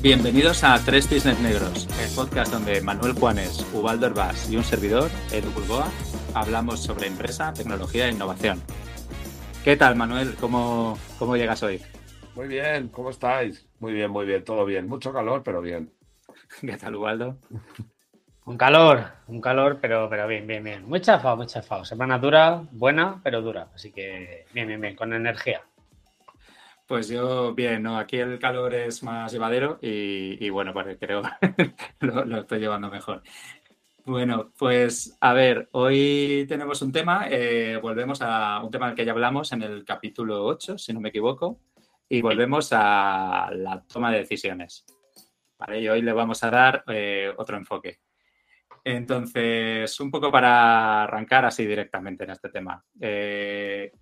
Bienvenidos a Tres Cisnes Negros, el podcast donde Manuel Juanes, Ubaldo Herbás y un servidor, Edu Bulboa, hablamos sobre empresa, tecnología e innovación. ¿Qué tal, Manuel? ¿Cómo, cómo llegas hoy? Muy bien, ¿cómo estáis? Muy bien, muy bien, todo bien. Mucho calor, pero bien. ¿Qué tal, Ubaldo? Un calor, un calor, pero, pero bien, bien, bien. Muy chafado, muy chafado. Semana dura, buena, pero dura. Así que bien, bien, bien, con energía. Pues yo, bien, ¿no? Aquí el calor es más llevadero y, bueno, pues creo lo, lo estoy llevando mejor. Bueno, pues a ver, hoy tenemos un tema, eh, volvemos a un tema del que ya hablamos en el capítulo 8, si no me equivoco, y volvemos a la toma de decisiones. ¿vale? Y hoy le vamos a dar eh, otro enfoque. Entonces, un poco para arrancar así directamente en este tema. Eh,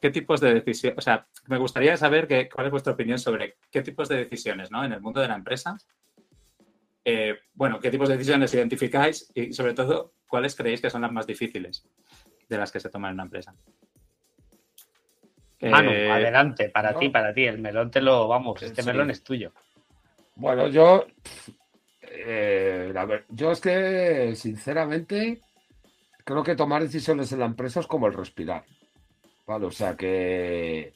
¿Qué tipos de decisiones? O sea, me gustaría saber que, cuál es vuestra opinión sobre qué tipos de decisiones ¿no? en el mundo de la empresa. Eh, bueno, qué tipos de decisiones identificáis y sobre todo, cuáles creéis que son las más difíciles de las que se toman en una empresa. Manu, eh, adelante, para ti, para ti. El melón te lo, vamos, este melón es tuyo. Bueno, yo, eh, yo es que, sinceramente, creo que tomar decisiones en la empresa es como el respirar. O sea que,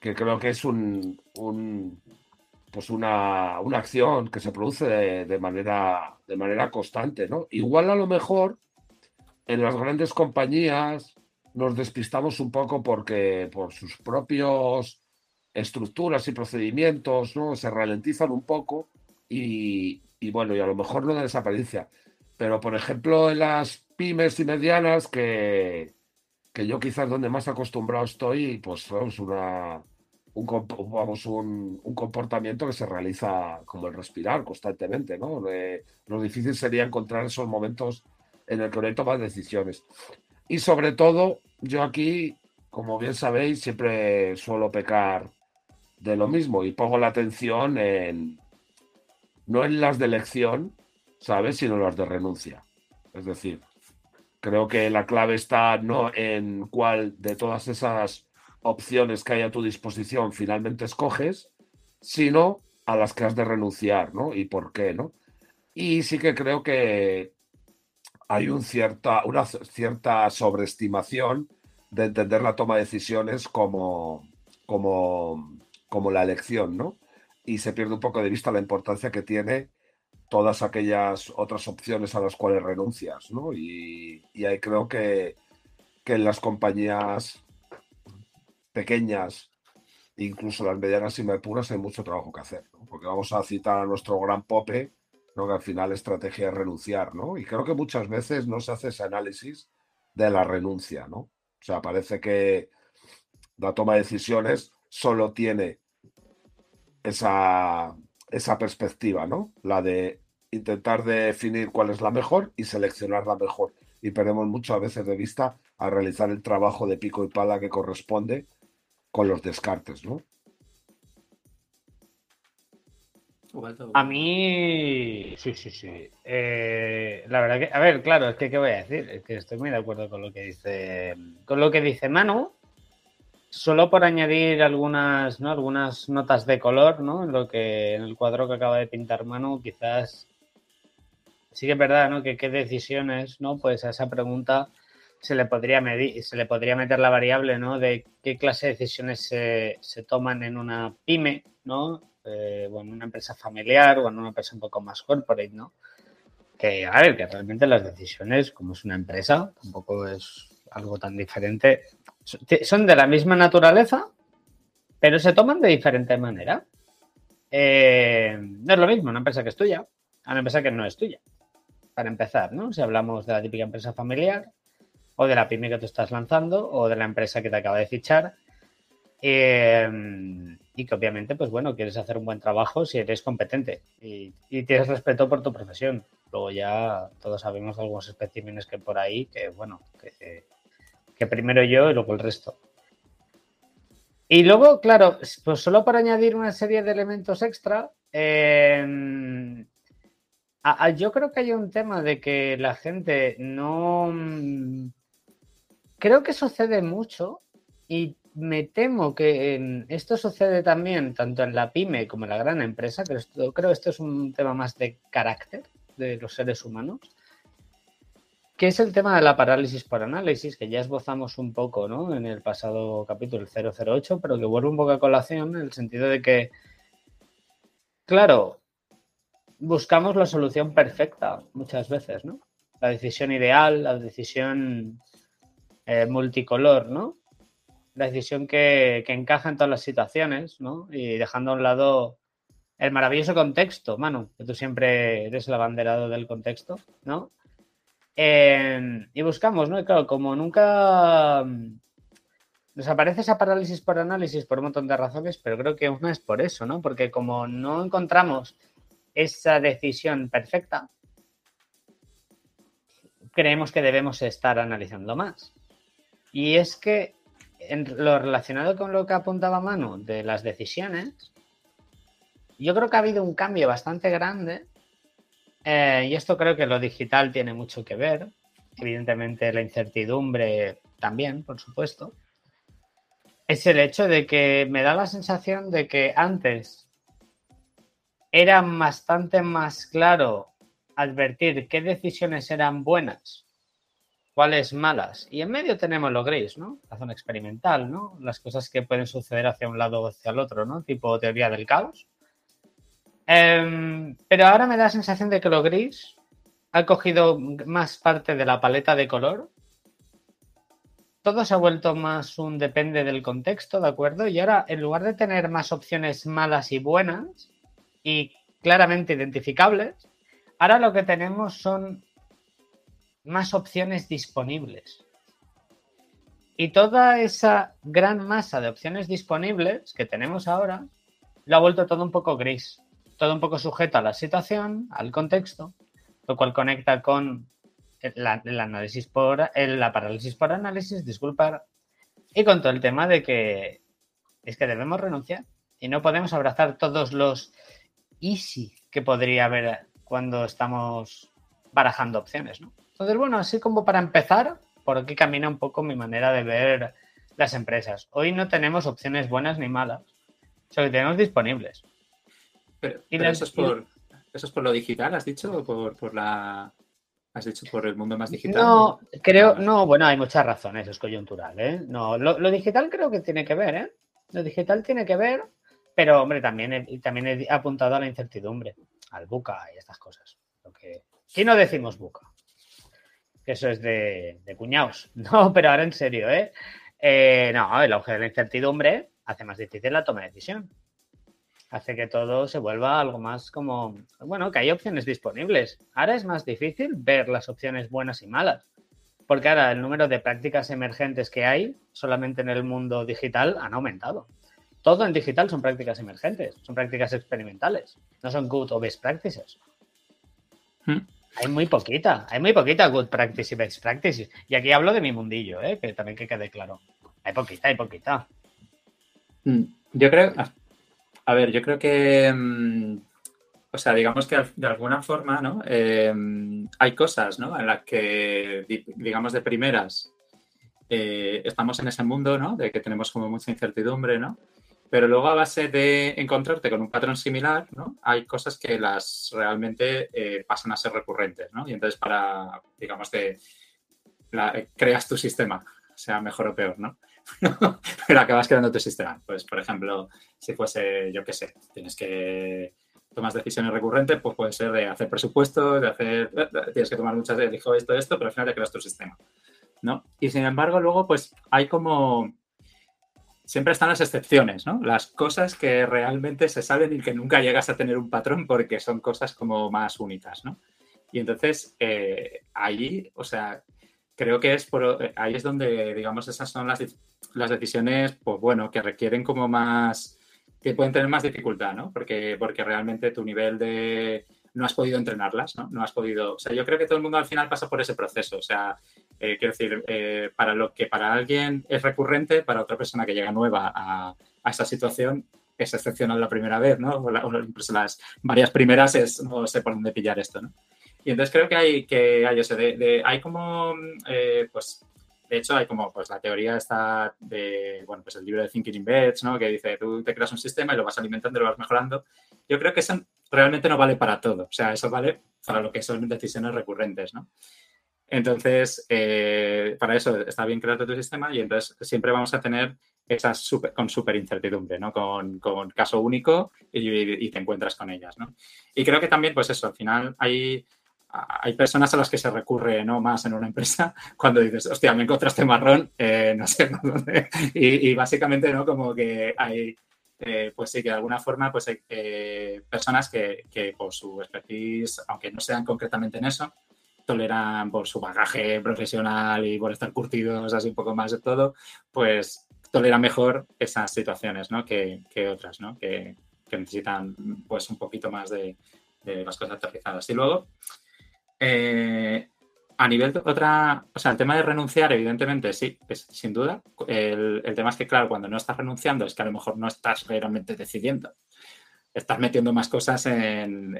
que creo que es un, pues una, acción que se produce de, manera, de manera constante, ¿no? Igual a lo mejor en las grandes compañías nos despistamos un poco porque por sus propios estructuras y procedimientos, ¿no? Se ralentizan un poco y, y bueno, y a lo mejor no desaparece. Pero, por ejemplo, en las pymes y medianas que, que yo quizás donde más acostumbrado estoy, pues vamos, una, un, vamos, un, comportamiento que se realiza como el respirar constantemente, ¿no? lo difícil sería encontrar esos momentos en el que uno toma decisiones. Y sobre todo, yo aquí, como bien sabéis, siempre suelo pecar de lo mismo y pongo la atención en, no en las de elección, ¿sabes? Sino en las de renuncia. Es decir, Creo que la clave está no en cuál de todas esas opciones que hay a tu disposición finalmente escoges, sino a las que has de renunciar, ¿no? Y por qué, ¿no? Y sí que creo que hay un cierta, una cierta sobreestimación de entender la toma de decisiones como, como, como la elección, ¿no? Y se pierde un poco de vista la importancia que tiene todas aquellas otras opciones a las cuales renuncias, ¿no? Y, ahí creo que, en las compañías pequeñas, incluso las medianas y puras, hay mucho trabajo que hacer, ¿no? Porque vamos a citar a nuestro gran Pope, ¿no? que al final estrategia es renunciar, ¿no? Y creo que muchas veces no se hace ese análisis de la renuncia, ¿no? O sea, parece que la toma de decisiones solo tiene esa, esa perspectiva, ¿no? La de intentar definir cuál es la mejor y seleccionar la mejor. Y perdemos muchas veces de vista a realizar el trabajo de pico y pala que corresponde con los descartes, ¿no? A mí, sí, sí, sí. Eh, la verdad que, a ver, claro, es que qué voy a decir, es que estoy muy de acuerdo con lo que dice, con lo que dice Manu, Solo por añadir algunas, ¿no? algunas notas de color, ¿no? En lo que en el cuadro que acaba de pintar Manu, quizás sí que es verdad, ¿no? Que qué decisiones, ¿no? Pues a esa pregunta se le podría medir, se le podría meter la variable, ¿no? De qué clase de decisiones se, toman en una pyme, ¿no? Eh, o en una empresa familiar o en una empresa un poco más corporate, ¿no? Que, a ver, que realmente las decisiones, como es una empresa, tampoco es algo tan diferente, son de la misma naturaleza, pero se toman de diferente manera. Eh, no es lo mismo una empresa que es tuya a una empresa que no es tuya. Para empezar, ¿no? Si hablamos de la típica empresa familiar, o de la pyme que tú estás lanzando, o de la empresa que te acaba de fichar. Eh, y que obviamente, pues bueno, quieres hacer un buen trabajo si eres competente y, tienes respeto por tu profesión. Luego ya todos sabemos algunos especímenes que por ahí, que bueno, que, que primero yo y luego el resto. Y luego, claro, pues solo para añadir una serie de elementos extra, yo creo que hay un tema de que la gente no... Creo que sucede mucho y, me temo que esto sucede también tanto en la pyme como en la gran empresa, pero esto, creo que esto es un tema más de carácter de los seres humanos, que es el tema de la parálisis por análisis, que ya esbozamos un poco ¿no? en el pasado capítulo, el 008, pero que vuelve un poco a colación en el sentido de que, claro, buscamos la solución perfecta muchas veces, ¿no? La decisión ideal, la decisión eh, multicolor, ¿no? La decisión que, encaja en todas las situaciones, ¿no? Y dejando a un lado el maravilloso contexto, Manu, que tú siempre eres el abanderado del contexto, ¿no? Eh, y buscamos, ¿no? Y claro, como nunca mm, nos aparece esa parálisis por análisis por un montón de razones, pero creo que una es por eso, ¿no? Porque como no encontramos esa decisión perfecta, creemos que debemos estar analizando más. Y es que en lo relacionado con lo que apuntaba Manu de las decisiones, yo creo que ha habido un cambio bastante grande eh, y esto creo que lo digital tiene mucho que ver. Evidentemente la incertidumbre también, por supuesto. Es el hecho de que me da la sensación de que antes era bastante más claro advertir qué decisiones eran buenas, cuáles malas. Y en medio tenemos lo gris, ¿no? La zona experimental, ¿no? Las cosas que pueden suceder hacia un lado o hacia el otro, ¿no? Tipo teoría del caos. Em, pero ahora me da la sensación de que lo gris ha cogido más parte de la paleta de color. Todo se ha vuelto más un depende del contexto, ¿de acuerdo? Y ahora, en lugar de tener más opciones malas y buenas, y claramente identificables, ahora lo que tenemos son más opciones disponibles. Y toda esa gran masa de opciones disponibles que tenemos ahora lo ha vuelto todo un poco gris, todo un poco sujeto a la situación, al contexto, lo cual conecta con el, análisis por la parálisis por análisis, disculpar, y con todo el tema de que es que debemos renunciar y no podemos abrazar todos los easy que podría haber cuando estamos barajando opciones, ¿no? Entonces, bueno, así como para empezar, por aquí camina un poco mi manera de ver las empresas. Hoy no tenemos opciones buenas ni malas, solo que tenemos disponibles. Pero, eso, es por, ¿eso es por lo digital, has dicho? ¿O por, la... ¿Has dicho por el mundo más digital? No, creo, no, bueno, hay muchas razones, es coyuntural, ¿eh? No, lo, lo digital creo que tiene que ver, ¿eh? Lo digital tiene que ver pero, hombre, también he, también he apuntado a la incertidumbre, al buca y estas cosas. Lo que... Aquí no decimos buca. Eso es de, de cuñados. No, pero ahora en serio, ¿eh? ¿eh? No, el auge de la incertidumbre hace más difícil la toma de decisión. Hace que todo se vuelva algo más como, bueno, que hay opciones disponibles. Ahora es más difícil ver las opciones buenas y malas. Porque ahora el número de prácticas emergentes que hay solamente en el mundo digital han aumentado todo en digital son prácticas emergentes, son prácticas experimentales, no son good o best practices. Hmm. Hay muy poquita, hay muy poquita good practice y best practices. Y aquí hablo de mi mundillo, ¿eh? que también que quede claro. Hay poquita, hay poquita. Hmm. Yo creo, a ver, yo creo que, mm, o sea, digamos que de alguna forma, ¿no? Em, hay cosas, ¿no? En las que, digamos, de primeras eh, estamos en ese mundo, ¿no? De que tenemos como mucha incertidumbre, ¿no? Pero luego a base de encontrarte con un patrón similar, ¿no? Hay cosas que las realmente eh, pasan a ser recurrentes, ¿no? Y entonces para, digamos, de, creas tu sistema, sea mejor o peor, ¿no? Pero acabas creando tu sistema. Pues, por ejemplo, si fuese, yo qué sé, tienes que tomas decisiones recurrentes, pues puede ser de hacer presupuestos, de hacer, tienes que tomar muchas, dijo esto, esto, pero al final te creas tu sistema, ¿no? Y sin embargo, luego, pues hay como siempre están las excepciones, ¿no? Las cosas que realmente se salen y que nunca llegas a tener un patrón porque son cosas como más únicas, ¿no? Y entonces, eh, ahí, o sea, creo que es por, eh, ahí es donde, digamos, esas son las, las decisiones, pues bueno, que requieren como más, que pueden tener más dificultad, ¿no? Porque, porque realmente tu nivel de, no has podido entrenarlas, ¿no? No has podido, o sea, yo creo que todo el mundo al final pasa por ese proceso, o sea, eh, quiero decir, eh, para lo que para alguien es recurrente, para otra persona que llega nueva a, esa situación es excepcional la primera vez, ¿no? O, incluso las varias primeras es, no sé por dónde pillar esto, ¿no? Y entonces creo que hay que hay ese de, hay como, eh, pues, de hecho, hay como pues la teoría está de, bueno, pues el libro de Thinking in Beds, ¿no? Que dice, tú te creas un sistema y lo vas alimentando lo vas mejorando. Yo creo que eso realmente no vale para todo. O sea, eso vale para lo que son decisiones recurrentes, ¿no? Entonces, eh, para eso está bien crear tu sistema y entonces siempre vamos a tener esas super, con súper incertidumbre, ¿no? Con, con, caso único y, y, te encuentras con ellas, ¿no? Y creo que también, pues eso, al final hay hay personas a las que se recurre ¿no? más en una empresa cuando dices, hostia, me encontraste marrón, eh, no sé dónde. Y, básicamente, ¿no? Como que hay, eh, pues sí, que de alguna forma, pues eh, personas que, por su expertise, aunque no sean concretamente en eso, toleran por su bagaje profesional y por estar curtidos así un poco más de todo, pues toleran mejor esas situaciones, ¿no? Que, otras, ¿no? Que, necesitan, pues, un poquito más de, de las cosas aterrizadas. Y luego, eh, a nivel de otra, o sea, el tema de renunciar, evidentemente, sí, es, sin duda. El, tema es que, claro, cuando no estás renunciando es que a lo mejor no estás realmente decidiendo. Estás metiendo más cosas en,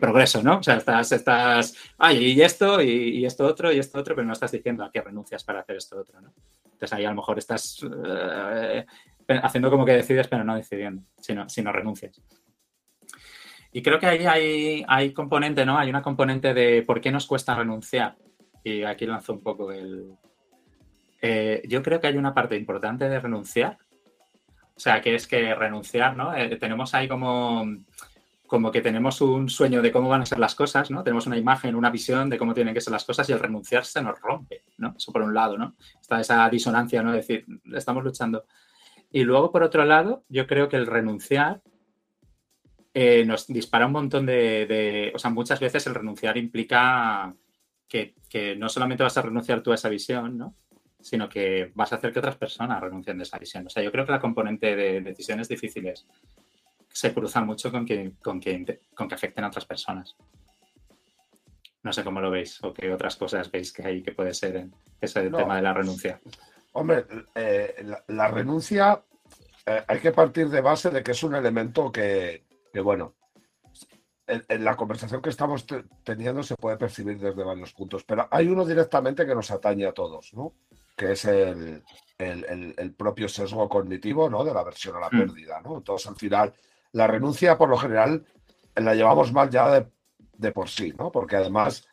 progreso, ¿no? O sea, estás, estás, ay, y esto, y, esto otro, y esto otro, pero no estás diciendo a qué renuncias para hacer esto otro, ¿no? Entonces ahí a lo mejor estás eh, haciendo como que decides, pero no decidiendo, sino, si no renuncias. Y creo que ahí hay, hay componente, ¿no? Hay una componente de por qué nos cuesta renunciar. Y aquí lanzo un poco el... Eh, yo creo que hay una parte importante de renunciar. O sea, que es que renunciar, ¿no? Eh, tenemos ahí como, como que tenemos un sueño de cómo van a ser las cosas, ¿no? Tenemos una imagen, una visión de cómo tienen que ser las cosas y el renunciar se nos rompe, ¿no? Eso por un lado, ¿no? Está esa disonancia, ¿no? Decir, estamos luchando. Y luego, por otro lado, yo creo que el renunciar eh, nos dispara un montón de, O sea, muchas veces el renunciar implica que, no solamente vas a renunciar tú a esa visión, ¿no? Sino que vas a hacer que otras personas renuncien de esa visión. O sea, yo creo que la componente de decisiones difíciles se cruza mucho con que, con que, con que afecten a otras personas. No sé cómo lo veis o qué otras cosas veis que hay que puede ser ese tema de la renuncia. Hombre, eh, la, renuncia eh, hay que partir de base de que es un elemento que, que bueno, en, la conversación que estamos teniendo se puede percibir desde varios puntos, pero hay uno directamente que nos atañe a todos, ¿no? Que es el, propio sesgo cognitivo, ¿no? De la versión a la mm. pérdida, ¿no? Entonces, al final, la renuncia, por lo general, la llevamos mal ya de, de por sí, ¿no? Porque además,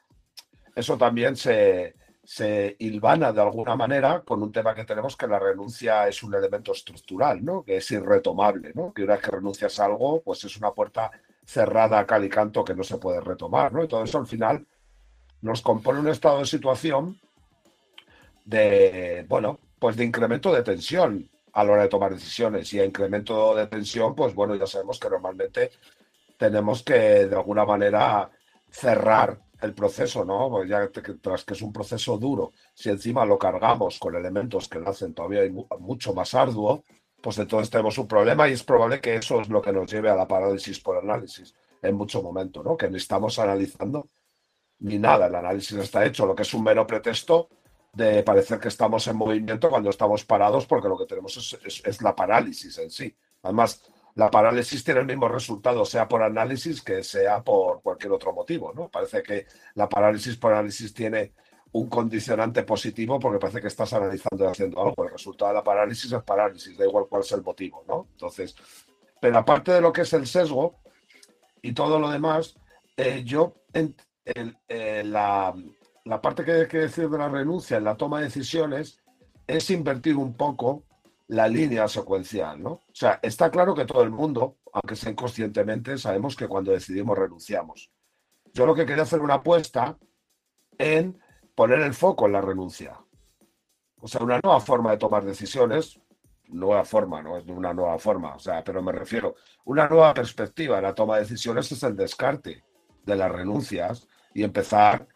eso también se, se hilvana de alguna manera con un tema que tenemos que la renuncia es un elemento estructural, ¿no? Que es irretomable, ¿no? Que una vez que renuncias a algo, pues es una puerta cerrada a cal y canto que no se puede retomar, ¿no? Y todo eso al final nos compone un estado de situación de, bueno, pues de incremento de tensión a la hora de tomar decisiones. Y a incremento de tensión, pues bueno, ya sabemos que normalmente tenemos que de alguna manera cerrar el proceso, ¿no? Pues ya tras que es un proceso duro, si encima lo cargamos con elementos que lo hacen todavía mucho más arduo, pues entonces tenemos un problema y es probable que eso es lo que nos lleve a la parálisis por análisis en mucho momento, ¿no? Que ni estamos analizando ni nada, el análisis está hecho, lo que es un mero pretexto de parecer que estamos en movimiento cuando estamos parados porque lo que tenemos es, es la parálisis en sí. Además, la parálisis tiene el mismo resultado, sea por análisis que sea por cualquier otro motivo, ¿no? Parece que la parálisis por análisis tiene un condicionante positivo porque parece que estás analizando y haciendo algo. El resultado de la parálisis es parálisis, da igual cuál es el motivo, ¿no? Entonces, pero aparte de lo que es el sesgo y todo lo demás, eh, yo en, eh, la, la, parte que hay que decir de la renuncia en la toma de decisiones es invertir un poco la línea secuencial, ¿no? O sea, está claro que todo el mundo, aunque sea inconscientemente, sabemos que cuando decidimos renunciamos. Yo lo que quería hacer una apuesta en poner el foco en la renuncia. O sea, una nueva forma de tomar decisiones, nueva forma, no es una nueva forma, o sea, pero me refiero, una nueva perspectiva en la toma de decisiones es el descarte de las renuncias y empezar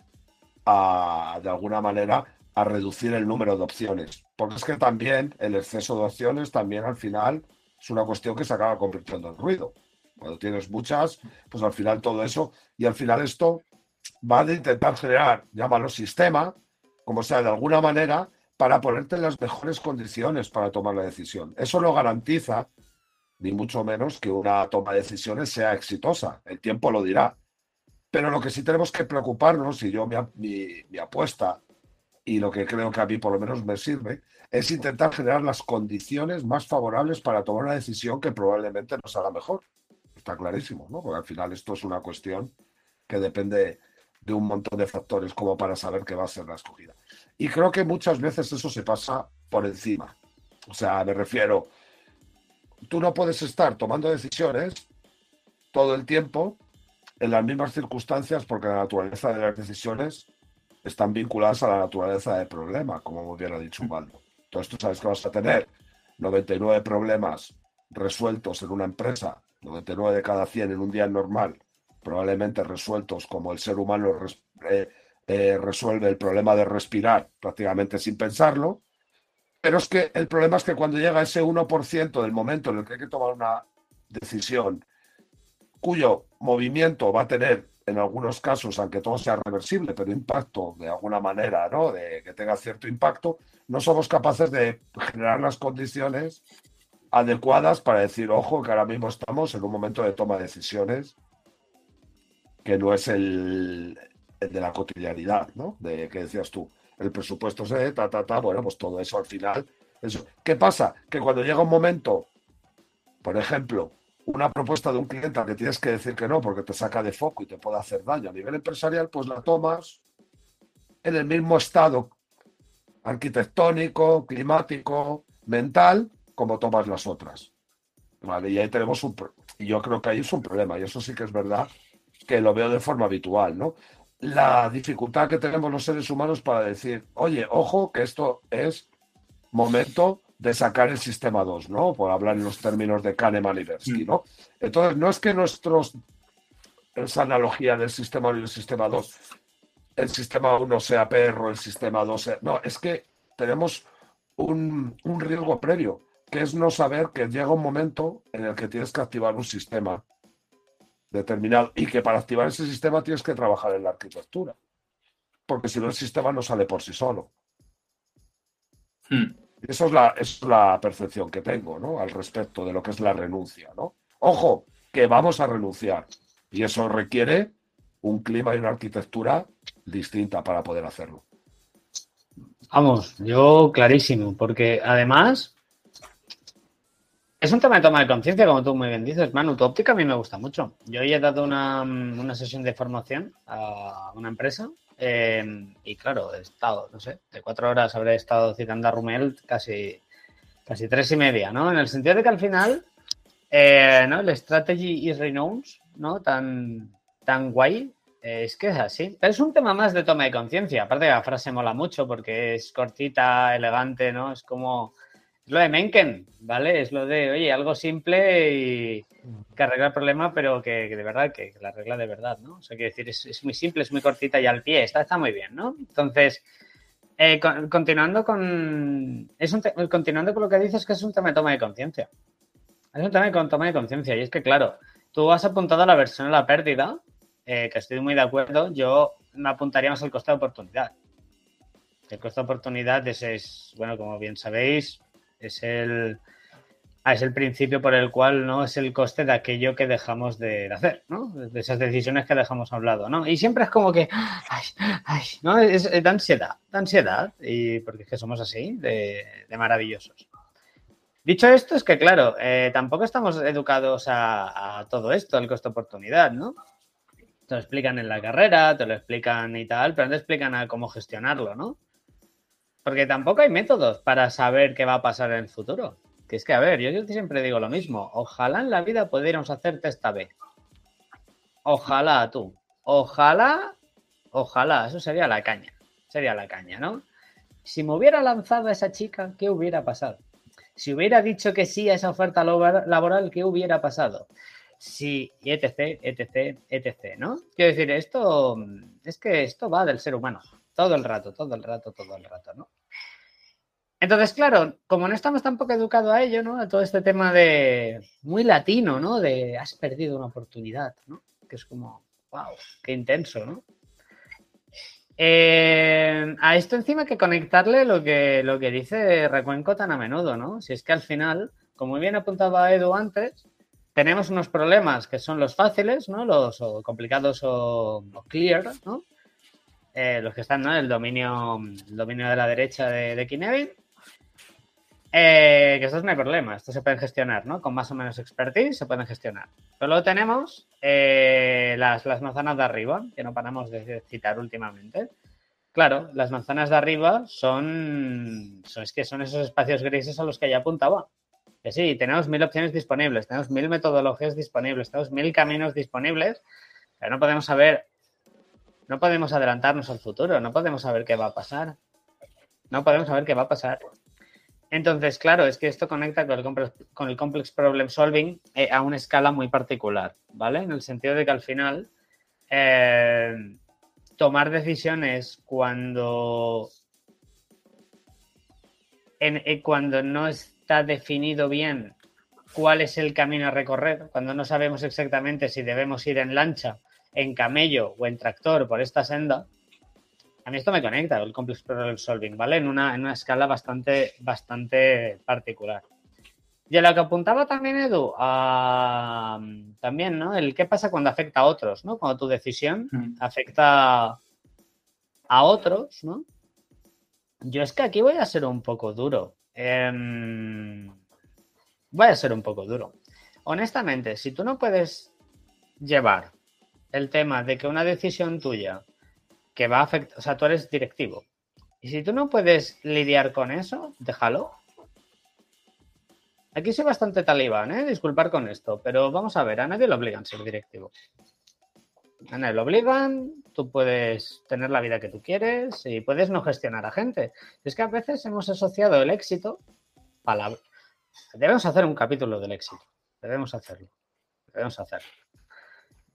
a, de alguna manera, a reducir el número de opciones. Porque es que también el exceso de opciones también al final es una cuestión que se acaba convirtiendo en ruido. Cuando tienes muchas, pues al final todo eso, y al final esto va a intentar generar, llámalo sistema, como sea, de alguna manera, para ponerte en las mejores condiciones para tomar la decisión. Eso no garantiza, ni mucho menos, que una toma de decisiones sea exitosa. El tiempo lo dirá. Pero lo que sí tenemos que preocuparnos, y yo mi, mi apuesta y lo que creo que a mí por lo menos me sirve, es intentar generar las condiciones más favorables para tomar una decisión que probablemente nos haga mejor. Está clarísimo, ¿no? Porque al final esto es una cuestión que depende de un montón de factores como para saber qué va a ser la escogida. Y creo que muchas veces eso se pasa por encima. O sea, me refiero, tú no puedes estar tomando decisiones todo el tiempo en las mismas circunstancias porque la naturaleza de las decisiones están vinculadas a la naturaleza del problema, como muy bien ha dicho Ubaldo. Entonces tú sabes que vas a tener 99 problemas resueltos en una empresa, 99 de cada 100 en un día normal, probablemente resueltos como el ser humano eh, eh, resuelve el problema de respirar prácticamente sin pensarlo. Pero es que el problema es que cuando llega ese 1% del momento en el que hay que tomar una decisión cuyo movimiento va a tener en algunos casos, aunque todo sea reversible, pero impacto de alguna manera, ¿no? De que tenga cierto impacto, no somos capaces de generar las condiciones adecuadas para decir, ojo, que ahora mismo estamos en un momento de toma de decisiones que no es el, de la cotidianidad, ¿no? De que decías tú, el presupuesto se ta, ta, ta, bueno, pues todo eso al final. Eso. ¿Qué pasa? Que cuando llega un momento, por ejemplo, una propuesta de un cliente al que tienes que decir que no porque te saca de foco y te puede hacer daño a nivel empresarial, pues la tomas en el mismo estado arquitectónico, climático, mental, como tomas las otras. Vale, y ahí tenemos un y yo creo que ahí es un problema, y eso sí que es verdad que lo veo de forma habitual, ¿no? La dificultad que tenemos los seres humanos para decir, oye, ojo, que esto es momento de sacar el sistema 2, ¿no? Por hablar en los términos de Kahneman y Tversky, mm. ¿no? Entonces, no es que nuestros, esa analogía del sistema 1 y el sistema 2, el sistema 1 sea perro, el sistema 2 sea... No, es que tenemos un, un riesgo previo, que es no saber que llega un momento en el que tienes que activar un sistema determinado y que para activar ese sistema tienes que trabajar en la arquitectura, porque si no el sistema no sale por sí solo. Hmm. Esa es la, es la percepción que tengo ¿no? al respecto de lo que es la renuncia. ¿no? Ojo, que vamos a renunciar y eso requiere un clima y una arquitectura distinta para poder hacerlo. Vamos, yo clarísimo, porque además es un tema de toma de conciencia, como tú muy bien dices, Manu. Tu óptica a mí me gusta mucho. Yo hoy he dado una, sesión de formación a una empresa em, y, claro, he estado, no sé, de cuatro horas habré estado citando a Rumel casi, casi tres y media, ¿no? En el sentido de que al final, eh, ¿no? El strategy is renounced, ¿no? Tan, tan guay, es que es así. Es un tema más de toma de conciencia. Aparte, la frase mola mucho porque es cortita, elegante, ¿no? Es como es lo de Mencken, ¿vale? Es lo de, oye, algo simple y que arregla el problema, pero que, de verdad, que, la arregla de verdad, ¿no? O sea, quiero decir, es, muy simple, es muy cortita y al pie, está, está muy bien, ¿no? Entonces, eh, continuando con. Es un continuando con lo que dices, que es un tema de toma de conciencia. Es un tema de toma de conciencia. Y es que, claro, tú has apuntado a la versión de la pérdida, eh, que estoy muy de acuerdo. Yo me apuntaría más al coste de oportunidad. El coste de oportunidad es, bueno, como bien sabéis, es el, ah, es el principio por el cual no es el coste de aquello que dejamos de hacer, ¿no? De esas decisiones que dejamos a un lado, ¿no? Y siempre es como que, ay, ay, ¿no? Es, de ansiedad, de ansiedad, y porque es que somos así, de, maravillosos. Dicho esto, es que claro, eh, tampoco estamos educados a, todo esto, el coste oportunidad, ¿no? Te lo explican en la carrera, te lo explican y tal, pero no te explican a cómo gestionarlo, ¿no? Porque tampoco hay métodos para saber qué va a pasar en el futuro. Es que, a ver, yo, siempre digo lo mismo. Ojalá en la vida pudiéramos hacer esta B. Ojalá tú. Ojalá, ojalá, eso sería la caña. Sería la caña, ¿no? Si me hubiera lanzado a esa chica, ¿qué hubiera pasado? Si hubiera dicho que sí a esa oferta laboral, ¿qué hubiera pasado? Sí, etc, etc, etc, ¿no? Quiero decir, esto es que esto va del ser humano. Todo el rato, todo el rato, todo el rato, ¿no? Entonces, claro, como no estamos tampoco educados a ello, ¿no? A todo este tema de muy latino, ¿no? De has perdido una oportunidad, ¿no? Que es como, wow, qué intenso, ¿no? Eh, a esto encima hay que conectarle lo que, lo que dice Recuenco tan a menudo, ¿no? Si es que al final, como bien apuntaba Edu antes, tenemos unos problemas que son los fáciles, ¿no? Los complicados o, o clear, ¿no? eh, los que están en el dominio, el dominio de la derecha de, de Kinevin. Eh, que esto no hay problema, esto se pueden gestionar, ¿no? Con más o menos expertise se pueden gestionar. Pero luego tenemos eh, las, manzanas de arriba, que no paramos de citar últimamente. Claro, las manzanas de arriba son, son, es que son esos espacios grises a los que ya apuntaba. Que sí, tenemos mil opciones disponibles, tenemos mil metodologías disponibles, tenemos mil caminos disponibles, pero no podemos saber, no podemos adelantarnos al futuro, no podemos saber qué va a pasar. No podemos saber qué va a pasar. Entonces, claro, es que esto conecta con el, complex, problem solving eh, a una escala muy particular, ¿vale? En el sentido de que al final eh, tomar decisiones cuando, eh, cuando no está definido bien cuál es el camino a recorrer, cuando no sabemos exactamente si debemos ir en lancha, en camello o en tractor por esta senda, a mí esto me conecta, el complex problem solving, ¿vale? En una, en una escala bastante, bastante particular. Y a lo que apuntaba también Edu, también, ¿no? El qué pasa cuando afecta a otros, ¿no? Cuando tu decisión mm. afecta a otros, ¿no? Yo es que aquí voy a ser un poco duro. Em, voy a ser un poco duro. Honestamente, si tú no puedes llevar el tema de que una decisión tuya que va a afectar, o sea, tú eres directivo. Y si tú no puedes lidiar con eso, déjalo. Aquí soy bastante talibán, ¿eh? Disculpar con esto, pero vamos a ver, a nadie lo obligan a ser directivo. A nadie lo obligan, tú puedes tener la vida que tú quieres y puedes no gestionar a gente. Es que a veces hemos asociado el éxito a la... Debemos hacer un capítulo del éxito. Debemos hacerlo. Debemos hacerlo.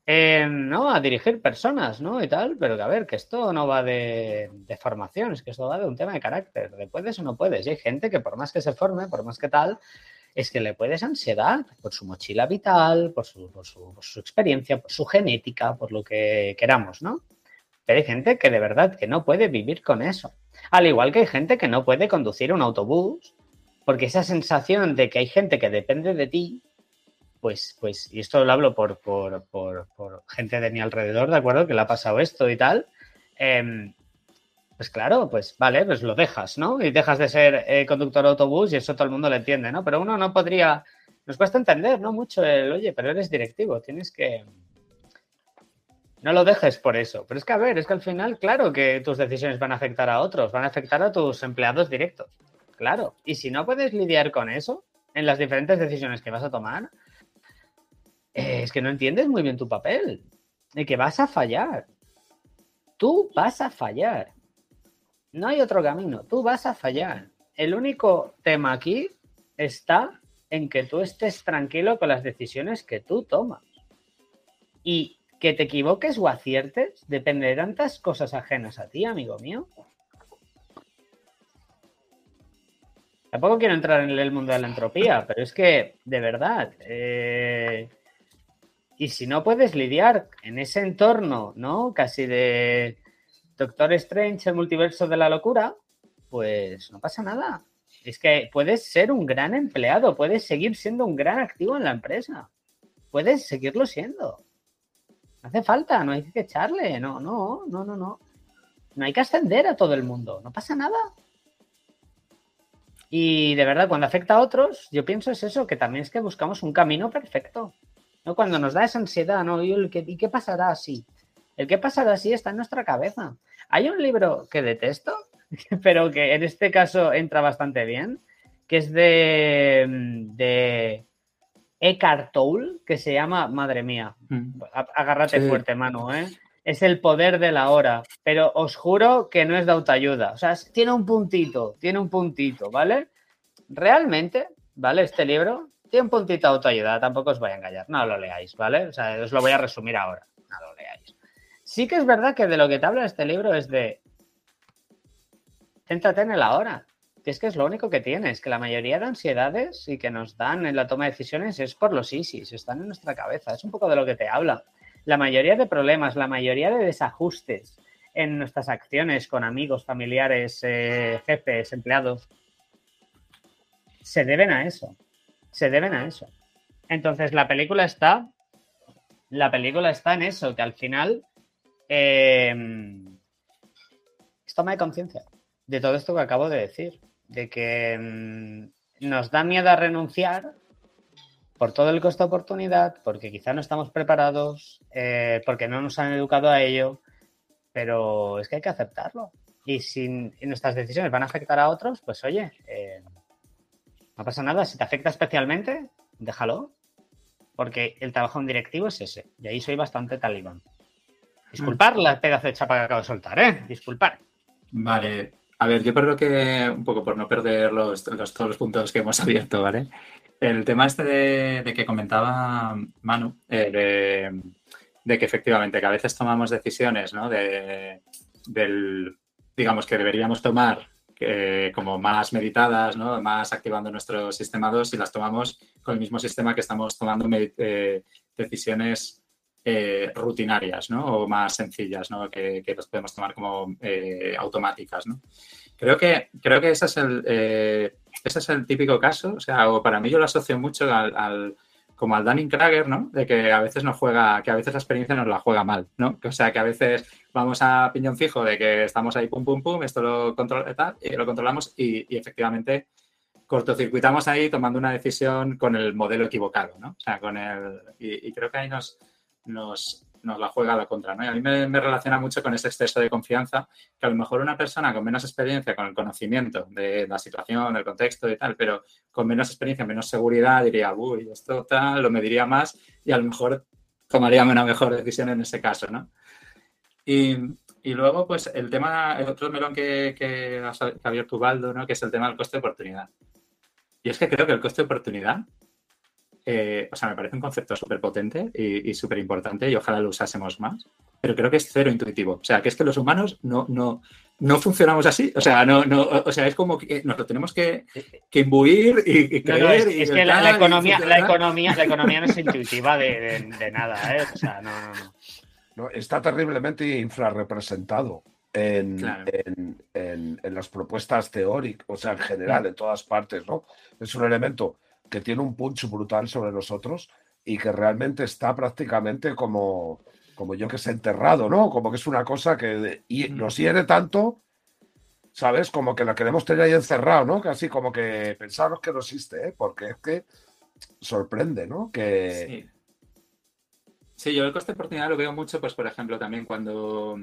¿No? A dirigir personas, ¿no? Y tal, pero que a ver, que esto no va de, formación, es que esto va de un tema de carácter, de puedes o no puedes. Y hay gente que por más que se forme, por más que tal, es que le puedes ansiedad por su mochila vital, por su, por su, por su experiencia, por su genética, por lo que queramos, ¿no? Pero hay gente que de verdad que no puede vivir con eso. Al igual que hay gente que no puede conducir un autobús, porque esa sensación de que hay gente que depende de ti pues, pues, y esto lo hablo por, por, por, gente de mi alrededor, ¿de acuerdo? Que le ha pasado esto y tal. Em, pues claro, pues vale, pues lo dejas, ¿no? Y dejas de ser eh, conductor de autobús y eso todo el mundo lo entiende, ¿no? Pero uno no podría, nos cuesta entender, ¿no? Mucho el, oye, pero eres directivo, tienes que... No lo dejes por eso. Pero es que, a ver, es que al final, claro que tus decisiones van a afectar a otros, van a afectar a tus empleados directos. Claro. Y si no puedes lidiar con eso en las diferentes decisiones que vas a tomar, es que no entiendes muy bien tu papel. De que vas a fallar. Tú vas a fallar. No hay otro camino. Tú vas a fallar. El único tema aquí está en que tú estés tranquilo con las decisiones que tú tomas. Y que te equivoques o aciertes depende de tantas cosas ajenas a ti, amigo mío. Tampoco quiero entrar en el mundo de la entropía, pero es que, de verdad, eh, y si no puedes lidiar en ese entorno, ¿no? Casi de Doctor Strange, el multiverso de la locura, pues no pasa nada. Es que puedes ser un gran empleado, puedes seguir siendo un gran activo en la empresa. Puedes seguirlo siendo. No hace falta, no hay que echarle, no, no, no, no, no. No hay que ascender a todo el mundo, no pasa nada. Y de verdad, cuando afecta a otros, yo pienso es eso, que también es que buscamos un camino perfecto. Cuando nos da esa ansiedad, ¿no? ¿Y, el ¿Y qué pasará así? El qué pasará así está en nuestra cabeza. Hay un libro que detesto, pero que en este caso entra bastante bien, que es de, de Eckhart Tolle, que se llama, madre mía, mm. agárrate fuerte, mano, ¿eh? Es el poder de la hora, pero os juro que no es de autoayuda. O sea, tiene un puntito, tiene un puntito, ¿vale? Realmente, ¿vale? Este libro tiene un puntito de autoayuda, tampoco os voy a engañar, no lo leáis, ¿vale? O sea, os lo voy a resumir ahora, no lo leáis. Sí que es verdad que de lo que te habla este libro es de... Céntrate en el ahora, que es que es lo único que tienes, que la mayoría de ansiedades y que nos dan en la toma de decisiones es por los ISIS, están en nuestra cabeza, es un poco de lo que te habla. La mayoría de problemas, la mayoría de desajustes en nuestras acciones con amigos, familiares, eh, jefes, empleados, se deben a eso se deben a eso. Entonces, la película está. La película está en eso, que al final. Em, toma de conciencia de todo esto que acabo de decir, de que mm, nos da miedo renunciar por todo el costo de oportunidad, porque quizá no estamos preparados, eh, porque no nos han educado a ello, pero es que hay que aceptarlo. Y si nuestras decisiones van a afectar a otros, pues oye, eh, no pasa nada. Si te afecta especialmente, déjalo. Porque el trabajo en directivo es ese. Y ahí soy bastante talibán. Disculpar mm. la pedazo de chapa que acabo de soltar, ¿eh? Disculpar. Vale. A ver, yo creo que, un poco por no perder los, todos los puntos que hemos abierto, ¿vale? El tema este de, que comentaba Manu, eh, de, que efectivamente que a veces tomamos decisiones, ¿no? De, del, digamos, que deberíamos tomar eh, como más meditadas. Más activando nuestro sistema 2 y las tomamos con el mismo sistema que estamos tomando eh, decisiones eh, rutinarias. O más sencillas. Que, que las podemos tomar como automáticas. Creo que, creo que ese es el, ese es el típico caso, o sea, o para mí yo lo asocio mucho al, como al Dunning-Krager, ¿no? De que a veces nos juega, que a veces la experiencia nos la juega mal, ¿no? O sea, que a veces vamos a piñón fijo de que estamos ahí pum, pum, pum, esto lo, control, y lo controlamos y, y, efectivamente cortocircuitamos ahí tomando una decisión con el modelo equivocado, ¿no? O sea, con el... y creo que ahí nos, nos, nos la juega a la contra. ¿no? Y a mí me, relaciona mucho con ese exceso de confianza, que a lo mejor una persona con menos experiencia, con el conocimiento de la situación, del contexto y tal, pero con menos experiencia, menos seguridad, diría, uy, esto tal, lo mediría más y a lo mejor tomaría una mejor decisión en ese caso, ¿no? Y, y luego, pues, el tema, el otro melón que, que, ha abierto Ubaldo, ¿no? Que es el tema del coste de oportunidad. Y es que creo que el coste de oportunidad eh, o sea, me parece un concepto súper potente y, súper importante y ojalá lo usásemos más, pero creo que es cero intuitivo. O sea, que es que los humanos no, no, no funcionamos así. O sea, no, no, o sea, es como que nos lo tenemos que, que imbuir y, creer. es, que la, economía, la, economía, la economía no es intuitiva de, de, nada, ¿eh? O sea, no, no, no. Está terriblemente infrarrepresentado. En, en, en, en, las propuestas teóricas, o sea, en general, en todas partes, ¿no? Es un elemento que tiene un punch brutal sobre nosotros y que realmente está prácticamente como, como yo que sé, enterrado, ¿no? Como que es una cosa que y nos hiere tanto, ¿sabes? Como que la queremos tener ahí encerrado, ¿no? Casi como que pensamos que no existe, ¿eh? Porque es que sorprende, ¿no? Que... Sí. sí. yo el coste de oportunidad lo veo mucho, pues por ejemplo, también cuando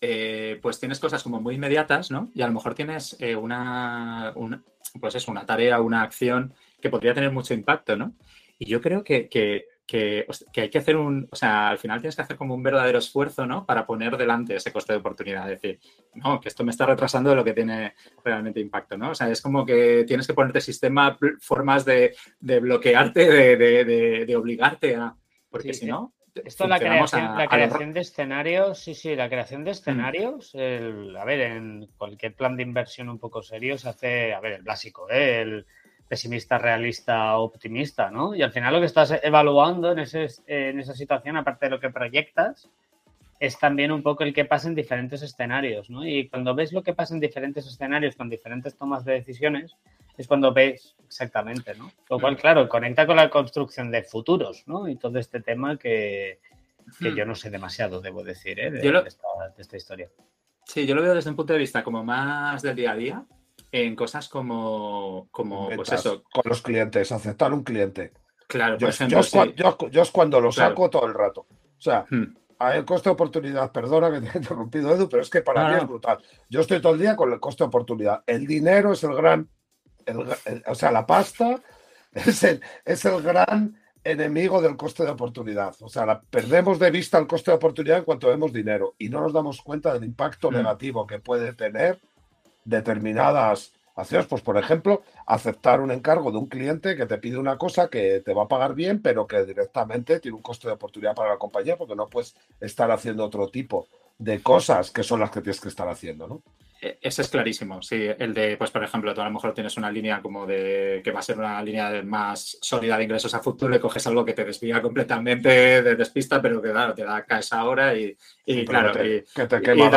eh, pues tienes cosas como muy inmediatas, ¿no? Y a lo mejor tienes eh, una, una, pues es una tarea, una acción que podría tener mucho impacto, ¿no? Y yo creo que, que, que, hay que hacer un, o sea, al final tienes que hacer como un verdadero esfuerzo, ¿no? Para poner delante ese coste de oportunidad, es decir, no, que esto me está retrasando de lo que tiene realmente impacto, ¿no? O sea, es como que tienes que ponerte sistema, formas de, de bloquearte, de, de, de, obligarte a, porque si no... Esto la creación, la creación de escenarios, sí, sí, la creación de mm. escenarios, el, a ver, en cualquier plan de inversión un poco serio se hace, a ver, el básico, ¿eh? el pesimista, realista, optimista, ¿no? Y al final lo que estás evaluando en, ese, en esa situación, aparte de lo que proyectas, es también un poco el que pasa en diferentes escenarios, ¿no? Y cuando ves lo que pasa en diferentes escenarios con diferentes tomas de decisiones, es cuando ves exactamente, ¿no? Lo cual, claro, conecta con la construcción de futuros, ¿no? Y todo este tema que, que hmm. yo no sé demasiado, debo decir, ¿eh? de, esta, de esta historia. Sí, yo lo veo desde un punto de vista como más del día a día, en cosas como, como pues eso. Con los clientes, aceptar un cliente. Claro, yo, yo, es cuando lo saco todo el rato. O sea, hmm. el coste de oportunidad, perdona que te he interrumpido, Edu, pero es que para mí es brutal. Yo estoy todo el día con el coste de oportunidad. El dinero es el gran, o sea, la pasta es el, es el gran enemigo del coste de oportunidad. O sea, perdemos de vista el coste de oportunidad en cuanto vemos dinero y no nos damos cuenta del impacto hmm. negativo que puede tener determinadas acciones. Pues, por ejemplo, aceptar un encargo de un cliente que te pide una cosa que te va a pagar bien, pero que directamente tiene un coste de oportunidad para la compañía porque no puedes estar haciendo otro tipo de cosas que son las que tienes que estar haciendo, ¿no? E, ese es clarísimo, sí. El de, pues, por ejemplo, tú a lo mejor tienes una línea como de que va a ser una línea más sólida de ingresos a futuro y coges algo que te desvía completamente de despista, pero que, claro, te da caes ahora y, y claro. que te quema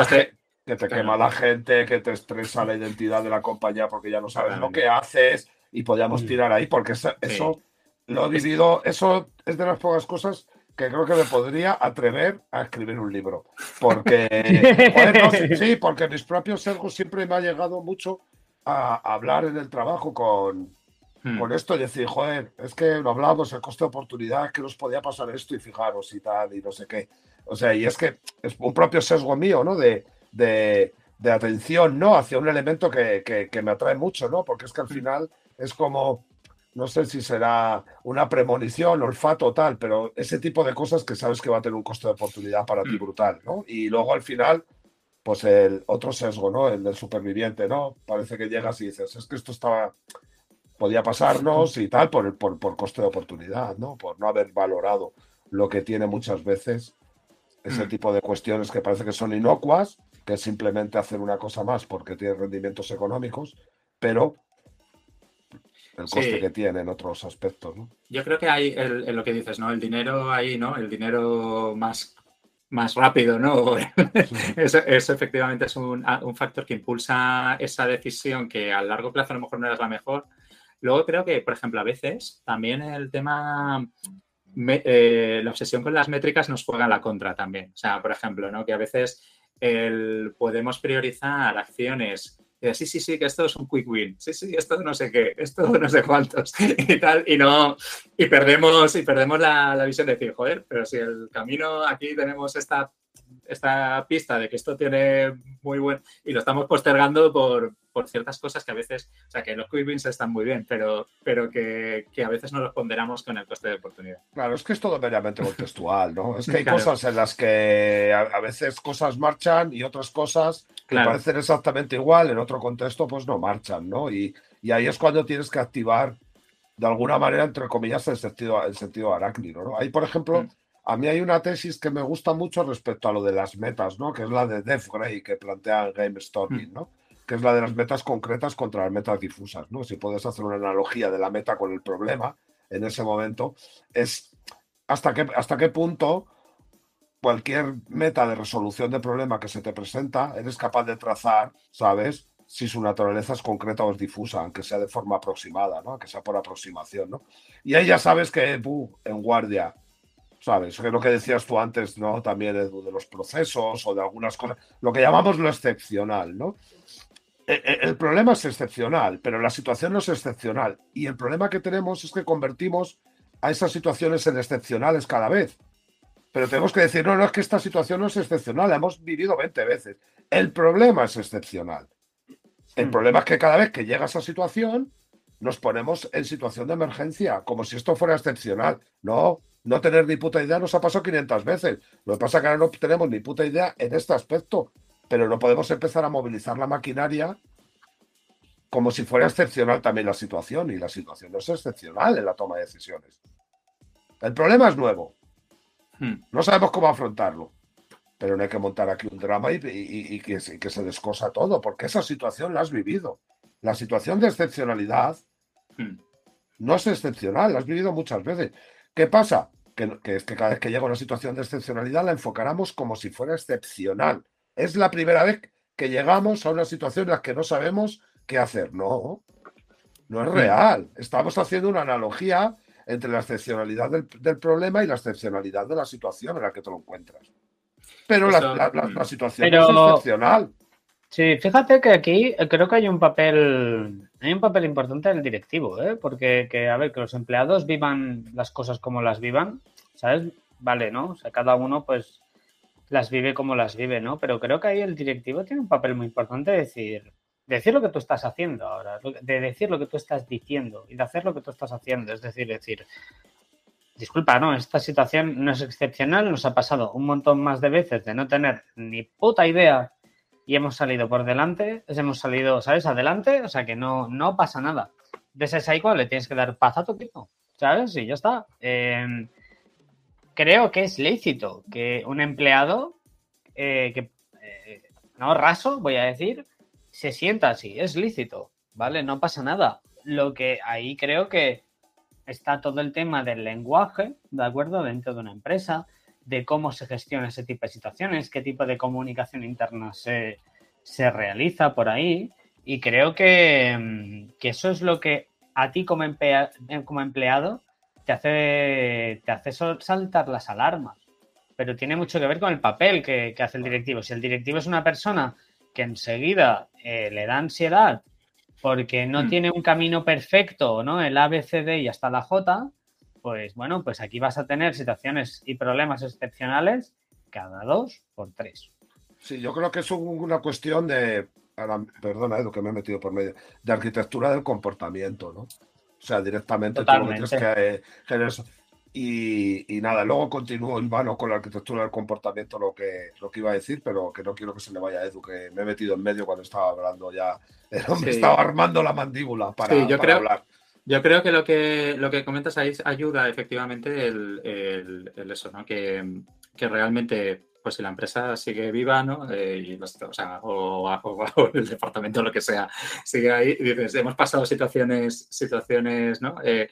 que te quema la gente, que te estresa la identidad de la compañía porque ya no sabes lo que haces y podíamos mm. tirar ahí porque eso, lo he vivido, eso es de las pocas cosas que creo que me podría atrever a escribir un libro. Porque, sí, porque mis propios sesgos siempre me ha llegado mucho a, hablar en el trabajo con, hmm. con esto y decir, joder, es que no hablamos el coste de oportunidad, que nos podía pasar esto y fijaros y tal, y no sé qué. O sea, y es que es un propio sesgo mío, ¿no? De, de, de atención, ¿no? Hacia un elemento que, que, que, me atrae mucho, ¿no? Porque es que al hmm. final es como no sé si será una premonición, olfato tal, pero ese tipo de cosas que sabes que va a tener un costo de oportunidad para ti mm. brutal, ¿no? Y luego al final, pues el otro sesgo, ¿no? El del superviviente, ¿no? Parece que llegas y dices, es que esto estaba, podía pasarnos y tal por, por, por coste de oportunidad, ¿no? Por no haber valorado lo que tiene muchas veces ese mm. tipo de cuestiones que parece que son inocuas, que es simplemente hacer una cosa más porque tiene rendimientos económicos, pero el coste que tiene en otros aspectos. ¿no? Yo creo que hay en lo que dices, ¿no? El dinero ahí, ¿no? El dinero más, más rápido, ¿no? eso, efectivamente es un, factor que impulsa esa decisión que a largo plazo a lo mejor no es la mejor. Luego creo que, por ejemplo, a veces también el tema, eh, la obsesión con las métricas nos juega a la contra también. O sea, por ejemplo, ¿no? Que a veces el, podemos priorizar acciones. Sí, sí, sí, que esto es un quick win, sí, sí, esto no sé qué, esto no sé cuántos y tal, y no, y perdemos, y perdemos la, la visión de decir, joder, pero si el camino aquí tenemos esta esta pista de que esto tiene muy buen y lo estamos postergando por, por ciertas cosas que a veces, o sea, que los quick wins están muy bien, pero, pero que, que, a veces no los ponderamos con el coste de oportunidad. Claro, es que es todo meramente contextual, ¿no? Es que hay cosas en las que a, veces cosas marchan y otras cosas que parecen exactamente igual, en otro contexto pues no marchan, ¿no? Y, y ahí es cuando tienes que activar de alguna manera, entre comillas, el sentido, el sentido arácnido, ¿no? Ahí, por ejemplo, mm. A mí hay una tesis que me gusta mucho respecto a lo de las metas, ¿no? Que es la de Def Gray que plantea en Game Storming, hmm. ¿no? Que es la de las metas concretas contra las metas difusas, ¿no? Si puedes hacer una analogía de la meta con el problema en ese momento, es hasta qué, hasta qué punto cualquier meta de resolución de problema que se te presenta, eres capaz de trazar, ¿sabes? Si su naturaleza es concreta o es difusa, aunque sea de forma aproximada, ¿no? Que sea por aproximación, ¿no? Y ahí ya sabes que, en guardia, ¿sabes? Que lo que decías tú antes, ¿no? También de, los procesos o de algunas cosas, lo que llamamos lo excepcional, ¿no? E, e, el, problema es excepcional, pero la situación no es excepcional. Y el problema que tenemos es que convertimos a esas situaciones en excepcionales cada vez. Pero tenemos que decir, no, no, es que esta situación no es excepcional, la hemos vivido 20 veces. El problema es excepcional. El hmm. problema es que cada vez que llega esa situación, nos ponemos en situación de emergencia, como si esto fuera excepcional. No, no tener ni puta idea nos ha pasado 500 veces. Lo que pasa es que ahora no tenemos ni puta idea en este aspecto, pero no podemos empezar a movilizar la maquinaria como si fuera excepcional también la situación, y la situación no es excepcional en la toma de decisiones. El problema es nuevo. Hmm. No sabemos cómo afrontarlo, pero no hay que montar aquí un drama y, que, que, se descosa todo, porque esa situación la has vivido. La situación de excepcionalidad hmm. no es excepcional, la has vivido muchas veces. ¿Qué pasa? Que, es que cada vez que llega una situación de excepcionalidad la enfocáramos como si fuera excepcional. Es la primera vez que llegamos a una situación en la que no sabemos qué hacer. No, no es real. Estamos haciendo una analogía entre la excepcionalidad del, problema y la excepcionalidad de la situación en la que te lo encuentras. Pero la, situación es excepcional. Sí, fíjate que aquí creo que hay un papel, hay un papel importante del directivo, ¿eh? porque que, a ver, que los empleados vivan las cosas como las vivan, ¿sabes? Vale, ¿no? O sea, cada uno pues las vive como las vive, ¿no? Pero creo que ahí el directivo tiene un papel muy importante de decir, decir lo que tú estás haciendo ahora, de decir lo que tú estás diciendo y de hacer lo que tú estás haciendo. Es decir, decir, disculpa, no, esta situación no es excepcional, nos ha pasado un montón más de veces de no tener ni puta idea y hemos salido por delante, hemos salido, ¿sabes? Adelante, o sea que no, no pasa nada. De ese le tienes que dar paz a tu equipo, ¿sabes? Y ya está. Em, creo que es lícito que un empleado, eh, que, eh, no raso, voy a decir, se sienta así, es lícito, ¿vale? No pasa nada. Lo que ahí creo que está todo el tema del lenguaje, ¿de acuerdo? Dentro de una empresa, de cómo se gestiona ese tipo de situaciones, qué tipo de comunicación interna se, realiza por ahí. Y creo que, eso es lo que a ti como, como empleado te hace, te hace saltar las alarmas. Pero tiene mucho que ver con el papel que, hace el directivo. Si el directivo es una persona que enseguida eh, le da ansiedad porque no mm. tiene un camino perfecto, ¿no? El A, B, C, D y hasta la J, pues bueno, pues aquí vas a tener situaciones y problemas excepcionales cada dos por tres. Sí, yo creo que es una cuestión de, perdona Edu que me he metido por medio, de arquitectura del comportamiento, ¿no? O sea, directamente tú lo que tienes que generar y, y, nada, luego continúo en vano con la arquitectura del comportamiento, lo que, lo que iba a decir, pero que no quiero que se le vaya a Edu, que me he metido en medio cuando estaba hablando ya. Me estaba armando la mandíbula para, yo creo, hablar. Yo creo que lo que lo que comentas ahí ayuda efectivamente el, el, eso, ¿no? Que, que, realmente, pues si la empresa sigue viva, ¿no? Eh, o, sea, o, o, el departamento, lo que sea, sigue ahí, dices, hemos pasado situaciones, situaciones, ¿no? Eh,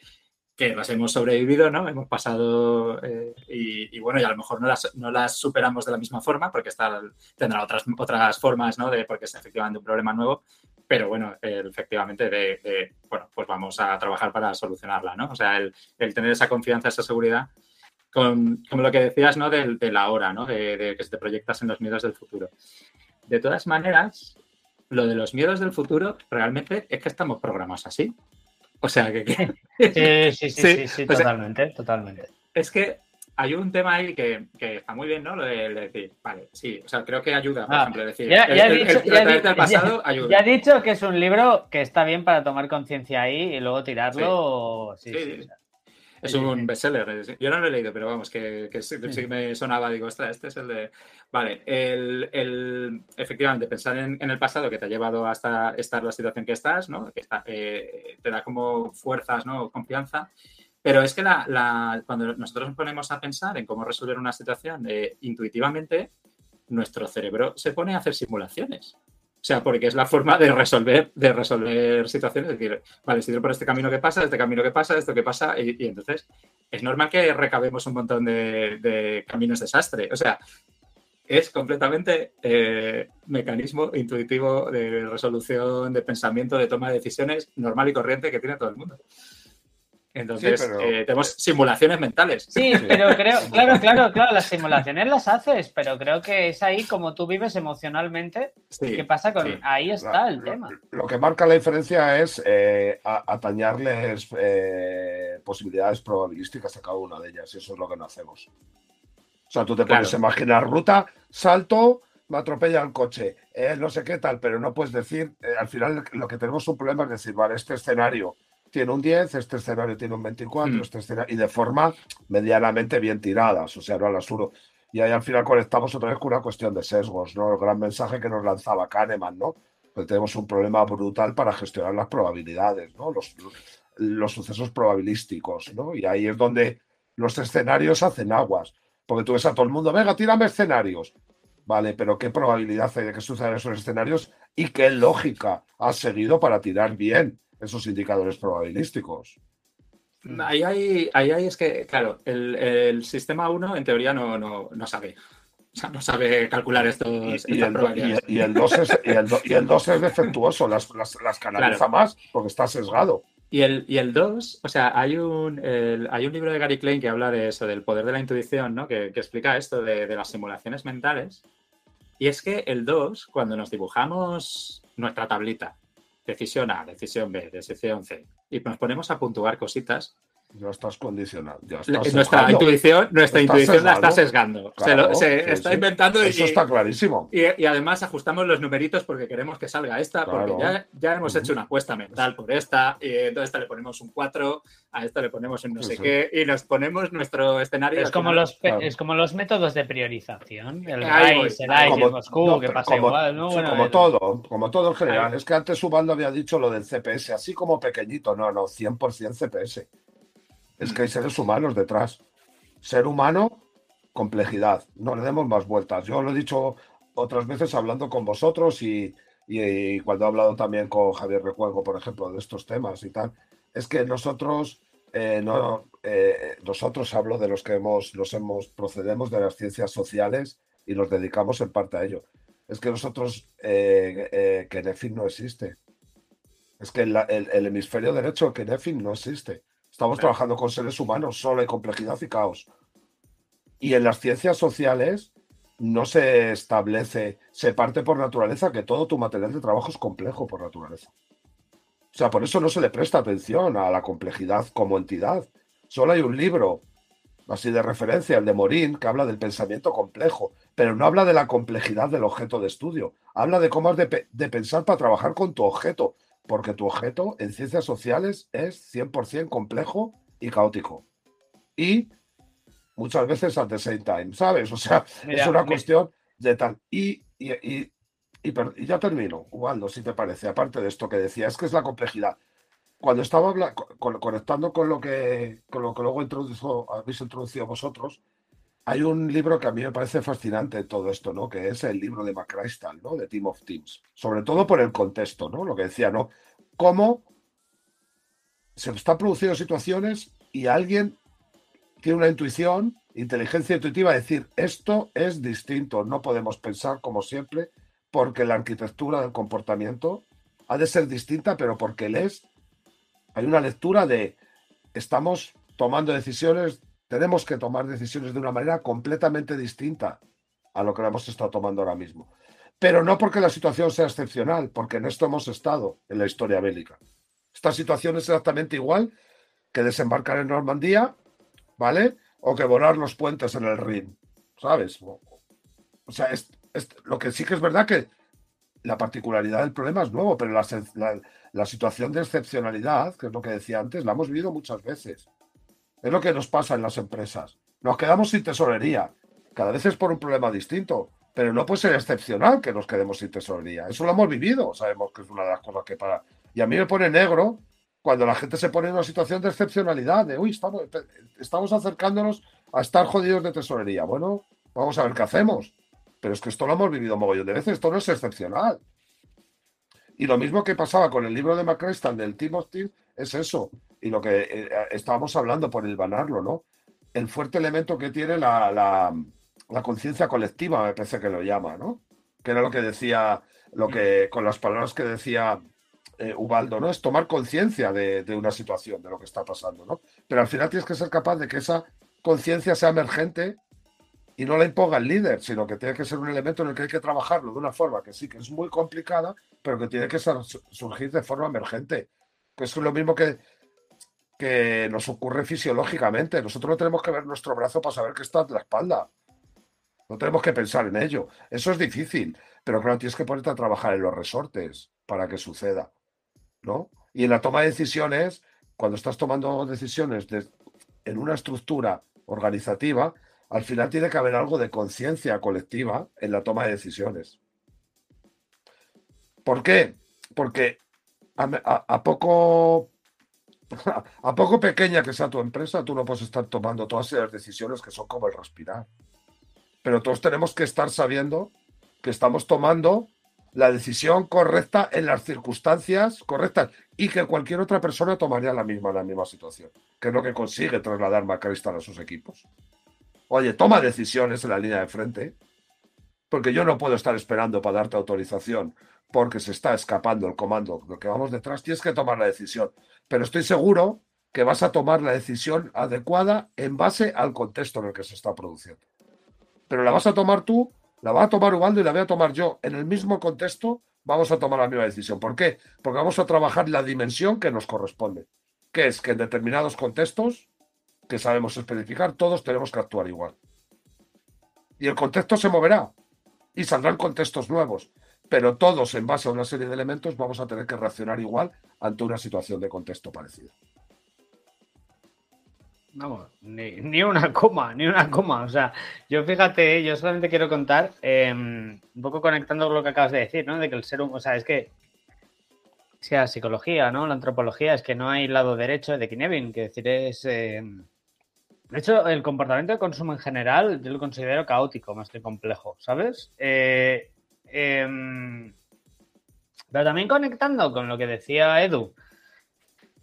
que las hemos sobrevivido, ¿no? Hemos pasado eh, y, bueno, y a lo mejor no las, no las superamos de la misma forma porque está, tendrá otras, otras formas, ¿no? De, porque es efectivamente un problema nuevo, pero bueno, efectivamente, de, bueno, pues vamos a trabajar para solucionarla, ¿no? O sea, el, tener esa confianza, esa seguridad, con, como lo que decías, ¿no? De, la hora, ¿no? De, que te proyectas en los miedos del futuro. De todas maneras, lo de los miedos del futuro realmente es que estamos programados así. O sea que... Sí, sí, sí, sí, totalmente, totalmente. Es que hay un tema ahí que, está muy bien, ¿no? Lo de, decir, vale, sí, o sea, creo que ayuda, por ah, ejemplo, decir, ya, ya el, dicho, ya, pasado ayuda. Ya he dicho que es un libro que está bien para tomar conciencia ahí y luego tirarlo. Sí, sí, es un bestseller. Yo no lo he leído, pero vamos, que, sí, me sonaba. Digo, ostras, este es el de. Vale, el, el efectivamente, pensar en, el pasado que te ha llevado hasta estar la situación que estás, ¿no? Que eh, te da como fuerzas, ¿no? Confianza. Pero es que la, cuando nosotros nos ponemos a pensar en cómo resolver una situación eh, intuitivamente, nuestro cerebro se pone a hacer simulaciones. O sea, porque es la forma de resolver, de resolver situaciones. Es decir, vale, si por este camino que pasa, este camino que pasa, esto que pasa, y, entonces es normal que recabemos un montón de, caminos desastre. O sea, es completamente eh, mecanismo intuitivo de resolución, de pensamiento, de toma de decisiones normal y corriente que tiene todo el mundo. Entonces, eh, tenemos simulaciones mentales. Sí, pero creo, claro, claro, claro, las simulaciones las haces, pero creo que es ahí como tú vives emocionalmente. ¿Qué pasa con...? Ahí está el tema. Lo que marca la diferencia es eh, atañarles eh, posibilidades probabilísticas a cada una de ellas, y eso es lo que no hacemos. O sea, tú te puedes imaginar ruta, salto, me atropella el coche, no sé qué tal, pero no puedes decir, al final lo que tenemos un problema es decir, vale, este escenario tiene un 10, este escenario tiene un 24, hmm. este escenario, y de forma medianamente bien tiradas, o sea, no al asuro. Y ahí al final conectamos otra vez con una cuestión de sesgos, ¿no? El gran mensaje que nos lanzaba Kahneman, ¿no? Que tenemos un problema brutal para gestionar las probabilidades, ¿no? Los, los sucesos probabilísticos, ¿no? Y ahí es donde los escenarios hacen aguas. Porque tú ves a todo el mundo, venga, tírame escenarios. Vale, pero ¿qué probabilidad hay de que sucedan esos escenarios y qué lógica has seguido para tirar bien? Esos indicadores probabilísticos. Ahí hay, ahí hay es que, claro, el, sistema 1 en teoría no, no, no, sabe. O sea, no sabe calcular estos, y, el, y, el 2 es, y el, es defectuoso, las, las, canaliza más porque está sesgado. Y el, y el 2, o sea, hay un, hay un libro de Gary Klein que habla de eso, del poder de la intuición, ¿no? Que, que explica esto de, de, las simulaciones mentales. Y es que el 2, cuando nos dibujamos nuestra tablita decisión A, decisión B, decisión C, y nos ponemos a puntuar cositas, ya estás condicionado. nuestra intuición, nuestra intuición la está sesgando. se, está inventando. Eso está clarísimo. Y, además ajustamos los numeritos porque queremos que salga esta, porque ya, ya hemos hecho una apuesta mental por esta, y entonces a esta le ponemos un 4, a esta le ponemos un no sé qué, y nos ponemos nuestro escenario. Es como, los, es como los métodos de priorización. El RAIS, el AIS, el Moscú, que pasa como, igual. ¿no? como todo, como todo en general. Es que antes Ubaldo había dicho lo del CPS, así como pequeñito. No, no, 100% CPS es que hay seres humanos detrás. Ser humano, complejidad. No le demos más vueltas. Yo lo he dicho otras veces hablando con vosotros y, cuando he hablado también con Javier Recuergo, por ejemplo, de estos temas y tal. Es que nosotros, eh, no, eh, nosotros hablo de los que hemos, nos hemos, procedemos de las ciencias sociales y nos dedicamos en parte a ello. Es que nosotros, eh, que Nefin no existe. Es que el, hemisferio derecho, que no existe Estamos trabajando con seres humanos, solo hay complejidad y caos. Y en las ciencias sociales no se establece, se parte por naturaleza que todo tu material de trabajo es complejo por naturaleza. O sea, por eso no se le presta atención a la complejidad como entidad. Solo hay un libro, así de referencia, el de Morín, que habla del pensamiento complejo, pero no habla de la complejidad del objeto de estudio. Habla de cómo has de, de pensar para trabajar con tu objeto, porque tu objeto en ciencias sociales es 100% complejo y caótico. Y muchas veces at the same time, ¿sabes? O sea, es una cuestión de tal. Y, y, ya termino, Ubaldo, si te parece, aparte de esto que decía, es que es la complejidad. Cuando estaba conectando con lo que con lo que luego introdujo, habéis introducido vosotros, hay un libro que a mí me parece fascinante todo esto, ¿no? Que es el libro de McChrystal, ¿no? De Team of Teams. Sobre todo por el contexto, ¿no? Lo que decía, ¿no? Cómo se están produciendo situaciones y alguien tiene una intuición, inteligencia intuitiva, decir, esto es distinto, no podemos pensar como siempre, porque la arquitectura del comportamiento ha de ser distinta, pero porque él es, hay una lectura de, estamos tomando decisiones, tenemos que tomar decisiones de una manera completamente distinta a lo que hemos estado tomando ahora mismo. Pero no porque la situación sea excepcional, porque en esto hemos estado en la historia bélica. Esta situación es exactamente igual que desembarcar en Normandía ¿vale? O que volar los puentes en el Rin, ¿sabes? O sea, es, lo que sí que es verdad que la particularidad del problema es nuevo, pero la, situación de excepcionalidad, que es lo que decía antes, la hemos vivido muchas veces. Es lo que nos pasa en las empresas. Nos quedamos sin tesorería. Cada vez es por un problema distinto, pero no puede ser excepcional que nos quedemos sin tesorería. Eso lo hemos vivido, sabemos que es una de las cosas que para. Y a mí me pone negro cuando la gente se pone en una situación de excepcionalidad, de, uy, estamos, estamos acercándonos a estar jodidos de tesorería. Bueno, vamos a ver qué hacemos. Pero es que esto lo hemos vivido mogollón de veces, esto no es excepcional. Y lo mismo que pasaba con el libro de McChrystal del Team of Team es eso. Y lo que eh, estábamos hablando por el banarlo, ¿no? El fuerte elemento que tiene la, la conciencia colectiva, me parece que lo llama, ¿no? Que era lo que decía, lo que, con las palabras que decía eh, Ubaldo, ¿no? Es tomar conciencia de, una situación, de lo que está pasando, ¿no? Pero al final tienes que ser capaz de que esa conciencia sea emergente y no la imponga el líder, sino que tiene que ser un elemento en el que hay que trabajarlo de una forma que sí que es muy complicada, pero que tiene que surgir de forma emergente. Que es lo mismo que, que nos ocurre fisiológicamente. Nosotros no tenemos que ver nuestro brazo para saber que está en la espalda. No tenemos que pensar en ello. Eso es difícil, pero claro, tienes que ponerte a trabajar en los resortes para que suceda. ¿no? Y en la toma de decisiones, cuando estás tomando decisiones en una estructura organizativa, al final tiene que haber algo de conciencia colectiva en la toma de decisiones. ¿Por qué? Porque a, poco a poco pequeña que sea tu empresa, tú no puedes estar tomando todas esas decisiones que son como el respirar. Pero todos tenemos que estar sabiendo que estamos tomando la decisión correcta en las circunstancias correctas y que cualquier otra persona tomaría la misma en la misma situación, que es lo que consigue trasladar Macristal a sus equipos. Oye, toma decisiones en la línea de frente, porque yo no puedo estar esperando para darte autorización porque se está escapando el comando, lo que vamos detrás, tienes que tomar la decisión. Pero estoy seguro que vas a tomar la decisión adecuada en base al contexto en el que se está produciendo. Pero la vas a tomar tú la va a tomar Ubaldo y la voy a tomar yo. En el mismo contexto vamos a tomar la misma decisión. ¿Por qué? Porque vamos a trabajar la dimensión que nos corresponde, que es que en determinados contextos que sabemos especificar, todos tenemos que actuar igual. Y el contexto se moverá y saldrán contextos nuevos, pero todos en base a una serie de elementos vamos a tener que reaccionar igual ante una situación de contexto parecida. Vamos, ni, una coma, ni una coma. O sea, yo fíjate, yo solamente quiero contar, em, un poco conectando con lo que acabas de decir, ¿no? De que el ser humano, o sea, es que sea psicología, ¿no? La antropología, es que no hay lado derecho de Kinevin, que decir es... Em, de hecho, el comportamiento de consumo en general yo lo considero caótico más que complejo, ¿sabes? Eh, em, pero también conectando con lo que decía Edu,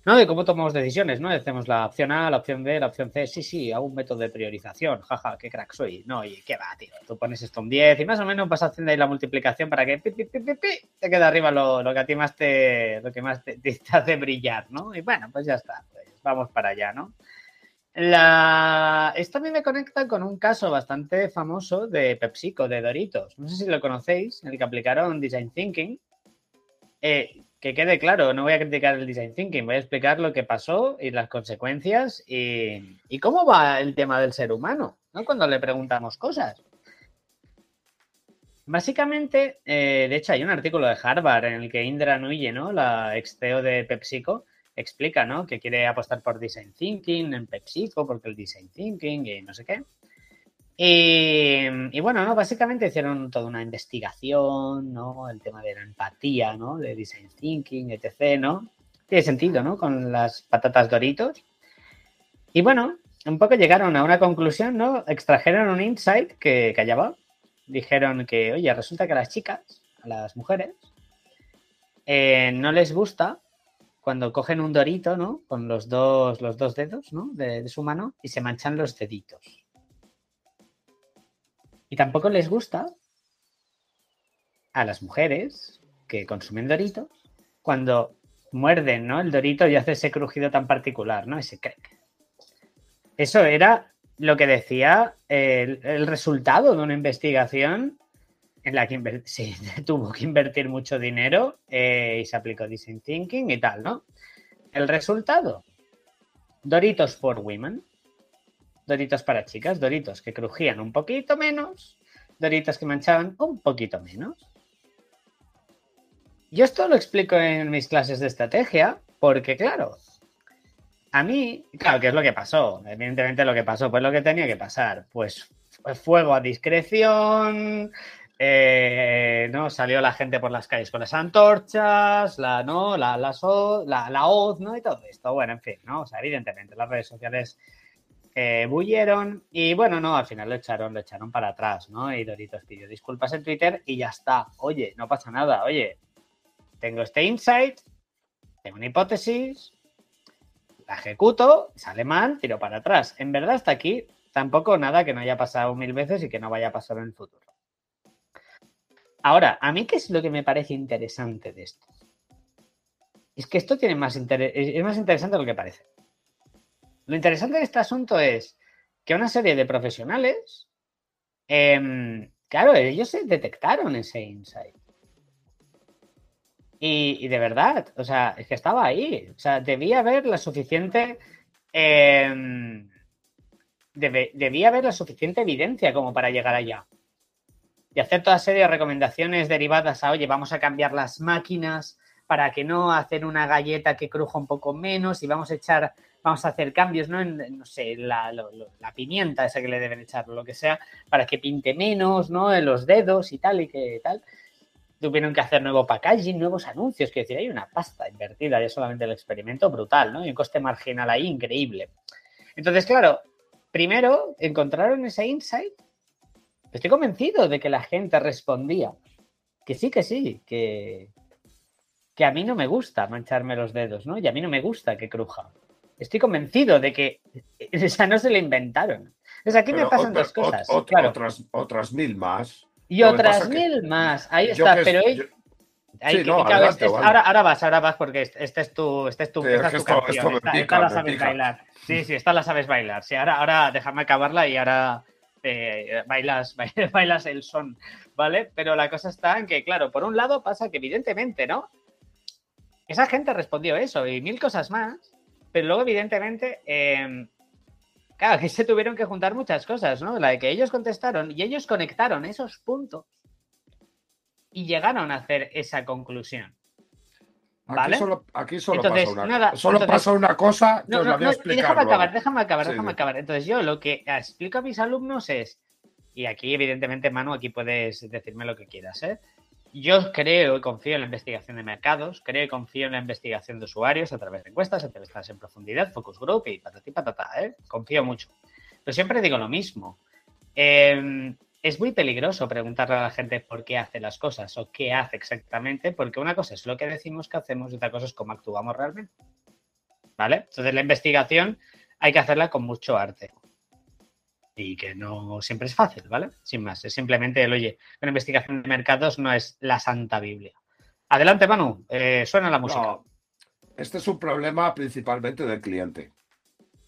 ¿no? De cómo tomamos decisiones, ¿no? Decimos la opción A, la opción B, la opción C. Sí, sí, hago un método de priorización. Jaja, qué crack soy. No, y qué va, tío. Tú pones esto en 10 y más o menos vas haciendo ahí la multiplicación para que pi, pi, pi, te quede arriba lo, que a ti más te, lo que más te, hace brillar, ¿no? Y bueno, pues ya está. Pues vamos para allá, ¿no? La... Esto a mí me conecta con un caso bastante famoso de PepsiCo, de Doritos. No sé si lo conocéis, en el que aplicaron Design Thinking. Eh, que quede claro, no voy a criticar el Design Thinking, voy a explicar lo que pasó y las consecuencias y, cómo va el tema del ser humano, ¿no? Cuando le preguntamos cosas. Básicamente, eh, de hecho, hay un artículo de Harvard en el que Indra Nuye, ¿no? La ex CEO de PepsiCo, explica, ¿no? Que quiere apostar por Design Thinking en PepsiCo porque el Design Thinking y no sé qué. Y, bueno, ¿no? Básicamente hicieron toda una investigación, ¿no? El tema de la empatía, ¿no? De Design Thinking, etc., ¿no? Tiene sentido, ¿no? Con las patatas doritos. Y bueno, un poco llegaron a una conclusión, ¿no? Extrajeron un insight que, callaba. Dijeron que, oye, resulta que a las chicas, a las mujeres, eh, no les gusta cuando cogen un dorito, ¿no? Con los dos, los dos dedos, ¿no? De, su mano y se manchan los deditos. Y tampoco les gusta a las mujeres que consumen doritos cuando muerden, ¿no? El dorito y hace ese crujido tan particular, ¿no? Ese crack. Eso era lo que decía el, resultado de una investigación en la que tuvo que invertir mucho dinero eh, y se aplicó Design Thinking y tal, ¿no? El resultado, Doritos for Women, Doritos para chicas, Doritos que crujían un poquito menos, Doritos que manchaban un poquito menos. Yo esto lo explico en mis clases de estrategia porque, claro, a mí, claro, ¿qué es lo que pasó? Evidentemente lo que pasó, pues lo que tenía que pasar, pues fuego a discreción, eh, ¿no? Salió la gente por las calles con las antorchas, la, ¿no? La, la, la, hoz, ¿no? Y todo esto. Bueno, en fin, ¿no? O sea, evidentemente las redes sociales eh, bullieron y bueno, no, al final lo echaron, lo echaron para atrás, ¿no? Y Doritos pidió disculpas en Twitter y ya está. Oye, no pasa nada, oye, tengo este insight, tengo una hipótesis, la ejecuto, sale mal, tiro para atrás. En verdad, hasta aquí tampoco nada que no haya pasado mil veces y que no vaya a pasar en el futuro. Ahora, a mí, ¿qué es lo que me parece interesante de esto? Es que esto tiene más es más interesante de lo que parece. Lo interesante de este asunto es que una serie de profesionales, em, claro, ellos se detectaron ese insight. Y, de verdad, o sea, es que estaba ahí. O sea, debía haber la suficiente. Em, debía haber la suficiente evidencia como para llegar allá y hacer toda serie de recomendaciones derivadas a, oye, vamos a cambiar las máquinas para que no hacer una galleta que cruja un poco menos y vamos a echar, vamos a hacer cambios, ¿no? En, no sé, la, pimienta esa que le deben echar, lo que sea, para que pinte menos, ¿no? En los dedos y tal y que tal. Tuvieron que hacer nuevo packaging, nuevos anuncios, que decir, hay una pasta invertida, ya solamente el experimento brutal, ¿no? Y un coste marginal ahí increíble. Entonces, claro, primero encontraron ese insight Estoy convencido de que la gente respondía que sí, que sí, que, que a mí no me gusta mancharme los dedos, ¿no? Y a mí no me gusta que cruja. Estoy convencido de que esa no se la inventaron. Entonces aquí me pasan dos cosas. otras, otras mil más. Y otras mil más. Ahí está, pero ahora, ahora vas, ahora vas porque este, este es tu, este es tu, esta, es tu canción. Esta, la sabes bailar. Sí, sí, esta la sabes bailar. Sí, ahora, ahora déjame acabarla y ahora eh, bailas, bailas el son, ¿vale? Pero la cosa está en que, claro, por un lado pasa que evidentemente, ¿no? Esa gente respondió eso y mil cosas más, pero luego evidentemente, em, claro, que se tuvieron que juntar muchas cosas, ¿no? La de que ellos contestaron y ellos conectaron esos puntos y llegaron a hacer esa conclusión. Aquí solo, aquí solo pasa una, solo pasa una cosa no, no, Déjame acabar, déjame acabar, déjame acabar. Entonces, yo lo que explico a mis alumnos es, y aquí, evidentemente, Manu, aquí puedes decirme lo que quieras, ¿eh? Yo creo y confío en la investigación de mercados, creo y confío en la investigación de usuarios a través de encuestas, entrevistas en profundidad, focus group y patati patata, ¿eh? Confío mucho. Pero siempre digo lo mismo. Eh, es muy peligroso preguntarle a la gente por qué hace las cosas o qué hace exactamente, porque una cosa es lo que decimos que hacemos y otra cosa es cómo actuamos realmente. ¿Vale? Entonces la investigación hay que hacerla con mucho arte. Y que no siempre es fácil, ¿vale? Sin más, es simplemente el, oye, una investigación de mercados no es la santa Biblia. Adelante, Manu, eh, suena la música. este es un problema principalmente del cliente,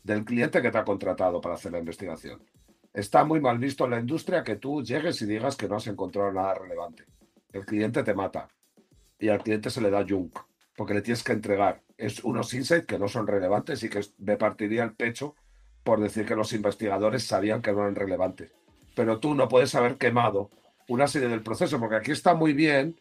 del cliente que te ha contratado para hacer la investigación. Está muy mal visto en la industria que tú llegues y digas que no has encontrado nada relevante. El cliente te mata y al cliente se le da junk porque le tienes que entregar es unos insights que no son relevantes y que me partiría el pecho por decir que los investigadores sabían que no eran relevantes. Pero tú no puedes haber quemado una serie del proceso, porque aquí está muy bien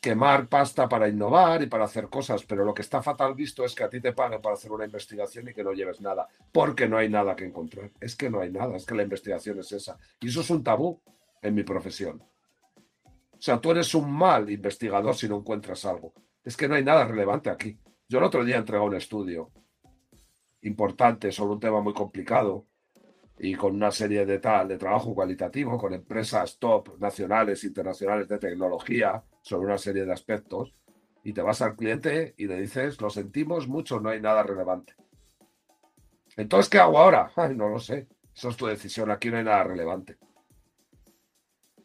quemar pasta para innovar y para hacer cosas, pero lo que está fatal visto es que a ti te paguen para hacer una investigación y que no lleves nada, porque no hay nada que encontrar. Es que no hay nada, es que la investigación es esa. Y eso es un tabú en mi profesión. O sea, tú eres un mal investigador si no encuentras algo. Es que no hay nada relevante aquí. Yo el otro día entregué un estudio importante sobre un tema muy complicado y con una serie de tal de trabajo cualitativo con empresas top nacionales, internacionales de tecnología sobre una serie de aspectos y te vas al cliente y le dices, lo sentimos mucho, no hay nada relevante. Entonces, ¿qué hago ahora? No lo sé. Eso es tu decisión, aquí no hay nada relevante.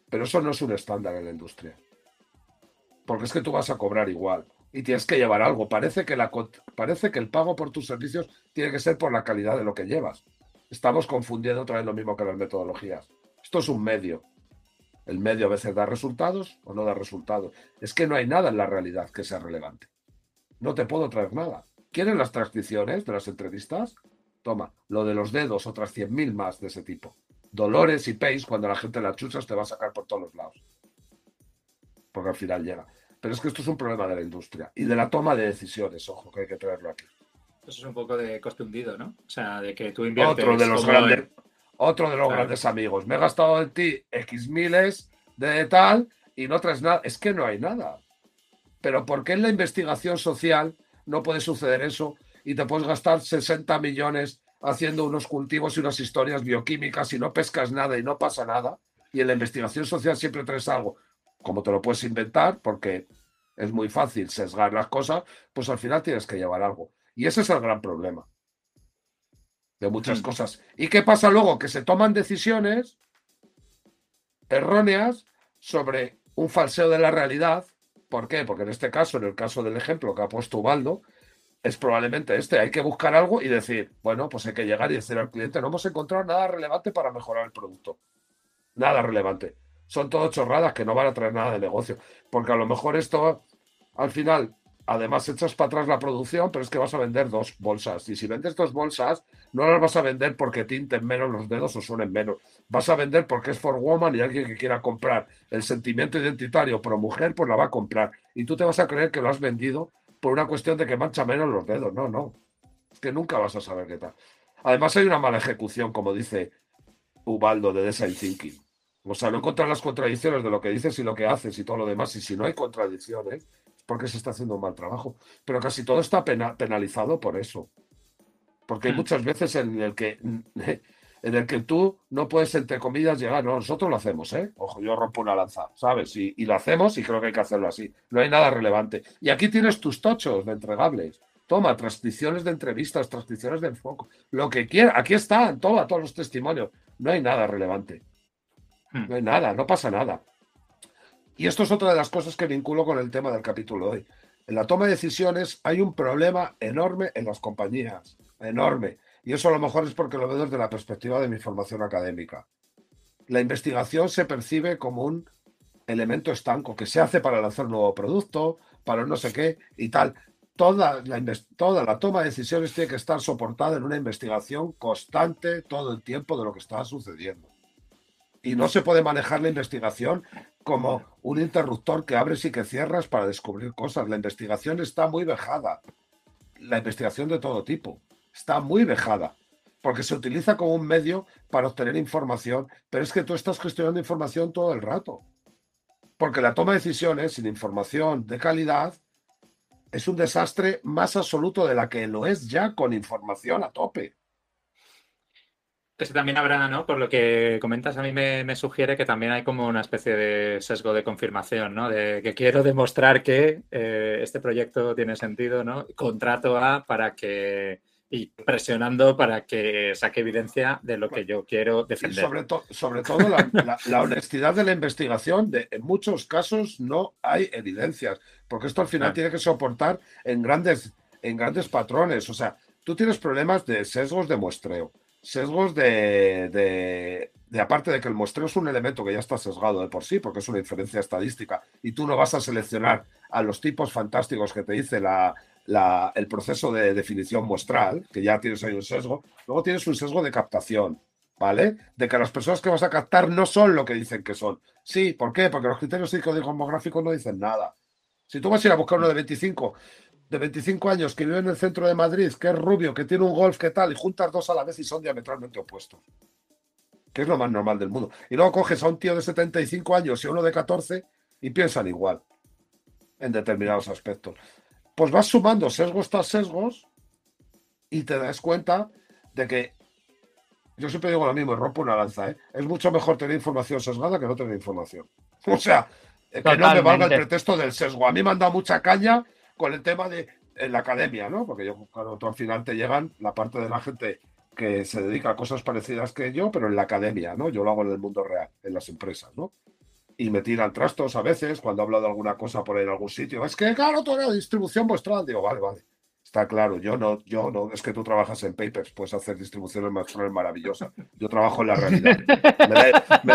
Pero eso no es un estándar en la industria. Porque es que tú vas a cobrar igual y tienes que llevar algo. Parece que, la, parece que el pago por tus servicios tiene que ser por la calidad de lo que llevas. Estamos confundiendo otra vez lo mismo que las metodologías. Esto es un medio. El medio a veces da resultados o no da resultados. Es que no hay nada en la realidad que sea relevante. No te puedo traer nada. ¿Quieren las transcripciones de las entrevistas? Toma, lo de los dedos, otras 100.000 más de ese tipo. Dolores y Pace, cuando la gente la chuchas, te va a sacar por todos los lados. Porque al final llega. Pero es que esto es un problema de la industria y de la toma de decisiones, ojo, que hay que traerlo aquí. Eso es un poco de coste hundido, ¿no? O sea, de que tú inviertes. Otro de los grandes, otro de los grandes amigos. Me he gastado en ti X miles de tal y no traes nada. Es que no hay nada. Pero ¿por qué en la investigación social no puede suceder eso y te puedes gastar 60 millones haciendo unos cultivos y unas historias bioquímicas y no pescas nada y no pasa nada? Y en la investigación social siempre traes algo como te lo puedes inventar, porque es muy fácil sesgar las cosas, pues al final tienes que llevar algo. Y ese es el gran problema de muchas hmm. cosas. ¿Y qué pasa luego? Que se toman decisiones erróneas sobre un falseo de la realidad. ¿Por qué? Porque en este caso, en el caso del ejemplo que ha puesto Ubaldo, es probablemente este. Hay que buscar algo y decir, bueno, pues hay que llegar y decir al cliente, no hemos encontrado nada relevante para mejorar el producto. Nada relevante son todo chorradas que no van a traer nada de negocio. Porque a lo mejor esto, al final, además echas para atrás la producción, pero es que vas a vender dos bolsas. Y si vendes dos bolsas, no las vas a vender porque tinten menos los dedos o suenen menos. Vas a vender porque es for woman y alguien que quiera comprar el sentimiento identitario pro mujer, pues la va a comprar. Y tú te vas a creer que lo has vendido por una cuestión de que mancha menos los dedos. No, no. Es que nunca vas a saber qué tal. Además hay una mala ejecución, como dice Ubaldo de Design Thinking o sea, no encontrar las contradicciones de lo que dices y lo que haces y todo lo demás. Y si no hay contradicciones, es porque se está haciendo un mal trabajo. Pero casi todo está penalizado por eso. Porque hay hmm. muchas veces en el que en el que tú no puedes, entre comillas, llegar. No, nosotros lo hacemos, ¿eh? Ojo, yo rompo una lanza, ¿sabes? Y, y, lo hacemos y creo que hay que hacerlo así. No hay nada relevante. Y aquí tienes tus tochos de entregables. Toma, transcripciones de entrevistas, transcripciones de enfoque, lo que quieras. Aquí están, toma todos los testimonios. No hay nada relevante. Hmm. No hay nada, no pasa nada. Y esto es otra de las cosas que vinculo con el tema del capítulo hoy. En la toma de decisiones hay un problema enorme en las compañías, enorme. Y eso a lo mejor es porque lo veo desde la perspectiva de mi formación académica. La investigación se percibe como un elemento estanco que se hace para lanzar un nuevo producto, para no sé qué y tal. Toda la, toda la toma de decisiones tiene que estar soportada en una investigación constante todo el tiempo de lo que está sucediendo y no se puede manejar la investigación como un interruptor que abres y que cierras para descubrir cosas. La investigación está muy vejada. La investigación de todo tipo está muy vejada porque se utiliza como un medio para obtener información, pero es que tú estás gestionando información todo el rato. Porque la toma de decisiones sin información de calidad es un desastre más absoluto de la que lo es ya con información a tope. Eso también habrá, ¿no? Por lo que comentas, a mí me, sugiere que también hay como una especie de sesgo de confirmación, ¿no? De que quiero demostrar que eh, este proyecto tiene sentido, ¿no? Contrato A para que y presionando para que saque evidencia de lo que yo quiero defender. sobre, sobre todo la, honestidad de la investigación, de, en muchos casos no hay evidencias, porque esto al final tiene que soportar en grandes en grandes patrones. O sea, tú tienes problemas de sesgos de muestreo, sesgos de, de, de, aparte de que el muestreo es un elemento que ya está sesgado de por sí, porque es una inferencia estadística, y tú no vas a seleccionar a los tipos fantásticos que te dice la, la, el proceso de definición muestral, que ya tienes ahí un sesgo, luego tienes un sesgo de captación, ¿vale? De que las personas que vas a captar no son lo que dicen que son. Sí, ¿por qué? Porque los criterios psicodemográficos no dicen nada. Si tú vas a ir a buscar uno de 25, de 25 años que vive en el centro de Madrid, que es rubio, que tiene un golf, que tal, y juntas dos a la vez y son diametralmente opuestos. Que es lo más normal del mundo. Y luego coges a un tío de 75 años y uno de 14 y piensan igual en determinados aspectos. Pues vas sumando sesgos tras sesgos y te das cuenta de que yo siempre digo lo mismo y rompo una lanza, ¿eh? Es mucho mejor tener información sesgada que no tener información. O sea, que no me valga el pretexto del sesgo. A mí me han dado mucha caña con el tema de la academia, ¿no? Porque yo, claro, tú al final te llegan la parte de la gente que se dedica a cosas parecidas que yo, pero en la academia, ¿no? Yo lo hago en el mundo real, en las empresas, ¿no? Y me tiran trastos a veces cuando hablo de alguna cosa por ahí en algún sitio. Es que, claro, toda la distribución muestral. Digo, vale, vale. Está claro, yo no, yo no, es que tú trabajas en papers, puedes hacer distribuciones maravillosas. Yo trabajo en la realidad. Me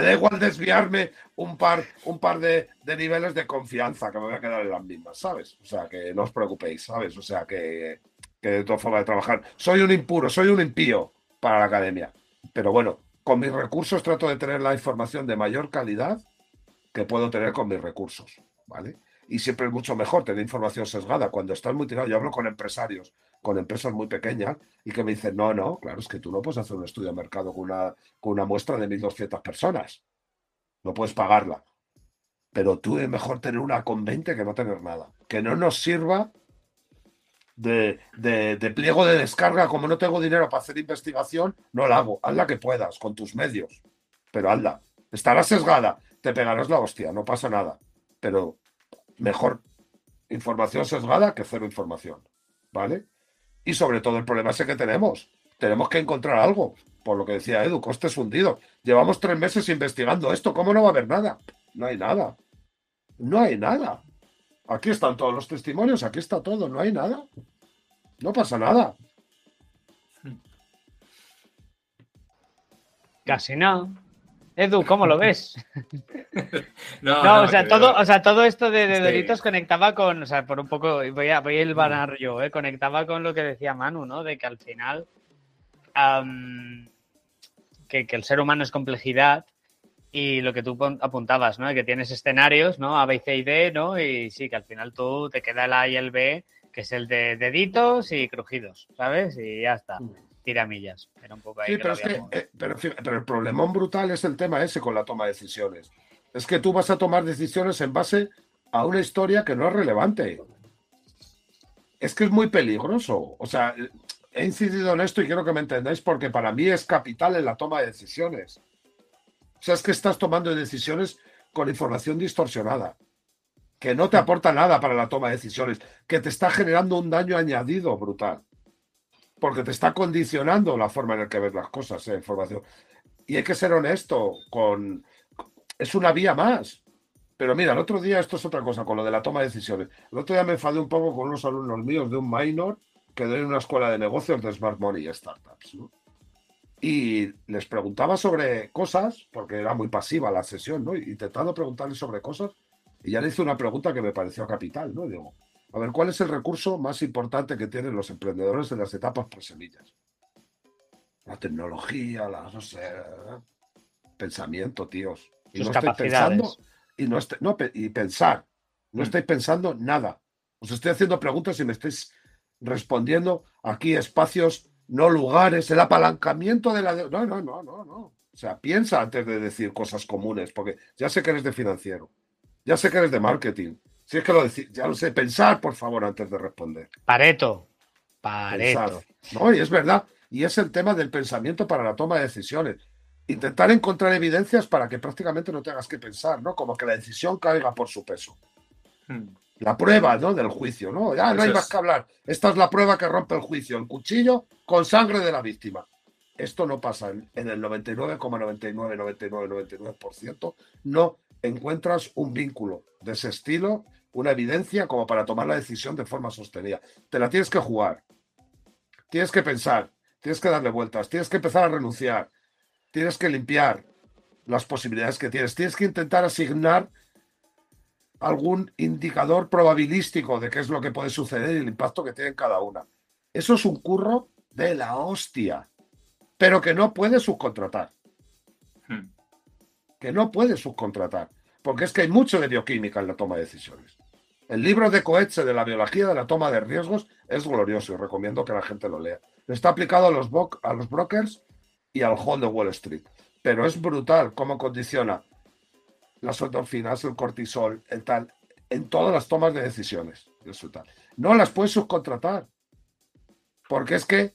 da, igual, desviarme un par, un par de, niveles de confianza que me voy a quedar en las mismas, ¿sabes? O sea, que no os preocupéis, ¿sabes? O sea, que, que de todas formas de trabajar. Soy un impuro, soy un impío para la academia. Pero bueno, con mis recursos trato de tener la información de mayor calidad que puedo tener con mis recursos, ¿vale? Y siempre es mucho mejor tener información sesgada. Cuando estás muy tirado, yo hablo con empresarios, con empresas muy pequeñas, y que me dicen, no, no, claro, es que tú no puedes hacer un estudio de mercado con una, con una muestra de 1.200 personas. No puedes pagarla. Pero tú es mejor tener una con 20 que no tener nada. Que no nos sirva de, de, pliego de descarga. Como no tengo dinero para hacer investigación, no la hago. Hazla que puedas, con tus medios. Pero hazla. Estará sesgada, te pegarás la hostia, no pasa nada. Pero mejor información sesgada que cero información. ¿Vale? Y sobre todo el problema ese que tenemos. Tenemos que encontrar algo. Por lo que decía Edu, costes hundidos. Llevamos tres meses investigando esto. ¿Cómo no va a haber nada? No hay nada. No hay nada. Aquí están todos los testimonios, aquí está todo, no hay nada. No pasa nada. Casi nada. Edu, ¿cómo lo ves? no, o, sea, todo, o sea, todo esto de, de conectaba con, o sea, por un poco, voy a, voy a ilvanar yo, ¿eh? conectaba con lo que decía Manu, ¿no? De que al final, que, el ser humano es complejidad y lo que tú apuntabas, ¿no? De que tienes escenarios, ¿no? A, B, C y D, ¿no? Y sí, que al final tú te queda el A y el B, que es el de deditos y crujidos, ¿sabes? Y ya está. Tiramillas. Era un poco ahí sí, pero, es que, eh, pero, el problemón brutal es el tema ese con la toma de decisiones. Es que tú vas a tomar decisiones en base a una historia que no es relevante. Es que es muy peligroso. O sea, he incidido en esto y quiero que me entendáis porque para mí es capital en la toma de decisiones. O sea, es que estás tomando decisiones con información distorsionada, que no te aporta nada para la toma de decisiones, que te está generando un daño añadido brutal porque te está condicionando la forma en la que ves las cosas, esa información. Y hay que ser honesto con... Es una vía más. Pero mira, el otro día, esto es otra cosa, con lo de la toma de decisiones. El otro día me enfadé un poco con unos alumnos míos de un minor que doy en una escuela de negocios de Smart Money y Startups. Y les preguntaba sobre cosas, porque era muy pasiva la sesión, ¿no? Intentando preguntarles sobre cosas, y ya le hice una pregunta que me pareció capital, ¿no? digo, a ver, ¿cuál es el recurso más importante que tienen los emprendedores en las etapas por semillas? La tecnología, la, no sé, pensamiento, tíos. Y no estoy pensando, y no, no y pensar. No mm. estoy pensando nada. Os estoy haciendo preguntas y me estáis respondiendo aquí espacios, no lugares, el apalancamiento de la... No, no, no, no, no. O sea, piensa antes de decir cosas comunes, porque ya sé que eres de financiero, ya sé que eres de marketing, si es que lo decís, ya lo sé, pensar, por favor, antes de responder. Pareto. Pareto. No, y es verdad. Y es el tema del pensamiento para la toma de decisiones. Intentar encontrar evidencias para que prácticamente no tengas que pensar, ¿no? Como que la decisión caiga por su peso. Hmm. La prueba, ¿no? Del juicio, ¿no? Ya no hay más que hablar. Esta es la prueba que rompe el juicio. El cuchillo con sangre de la víctima. Esto no pasa en, en el 99,999999%. no encuentras un vínculo de ese estilo una evidencia como para tomar la decisión de forma sostenida. Te la tienes que jugar, tienes que pensar, tienes que darle vueltas, tienes que empezar a renunciar, tienes que limpiar las posibilidades que tienes, tienes que intentar asignar algún indicador probabilístico de qué es lo que puede suceder y el impacto que tiene cada una. Eso es un curro de la hostia, pero que no puede subcontratar. Hmm. Que no puede subcontratar, porque es que hay mucho de bioquímica en la toma de decisiones. El libro de Coetze de la biología de la toma de riesgos es glorioso y recomiendo que la gente lo lea. Está aplicado a los, a los brokers y al hall de Wall Street. Pero es brutal cómo condiciona las endorfinas, el cortisol, el tal, en todas las tomas de decisiones. No las puedes subcontratar. Porque es que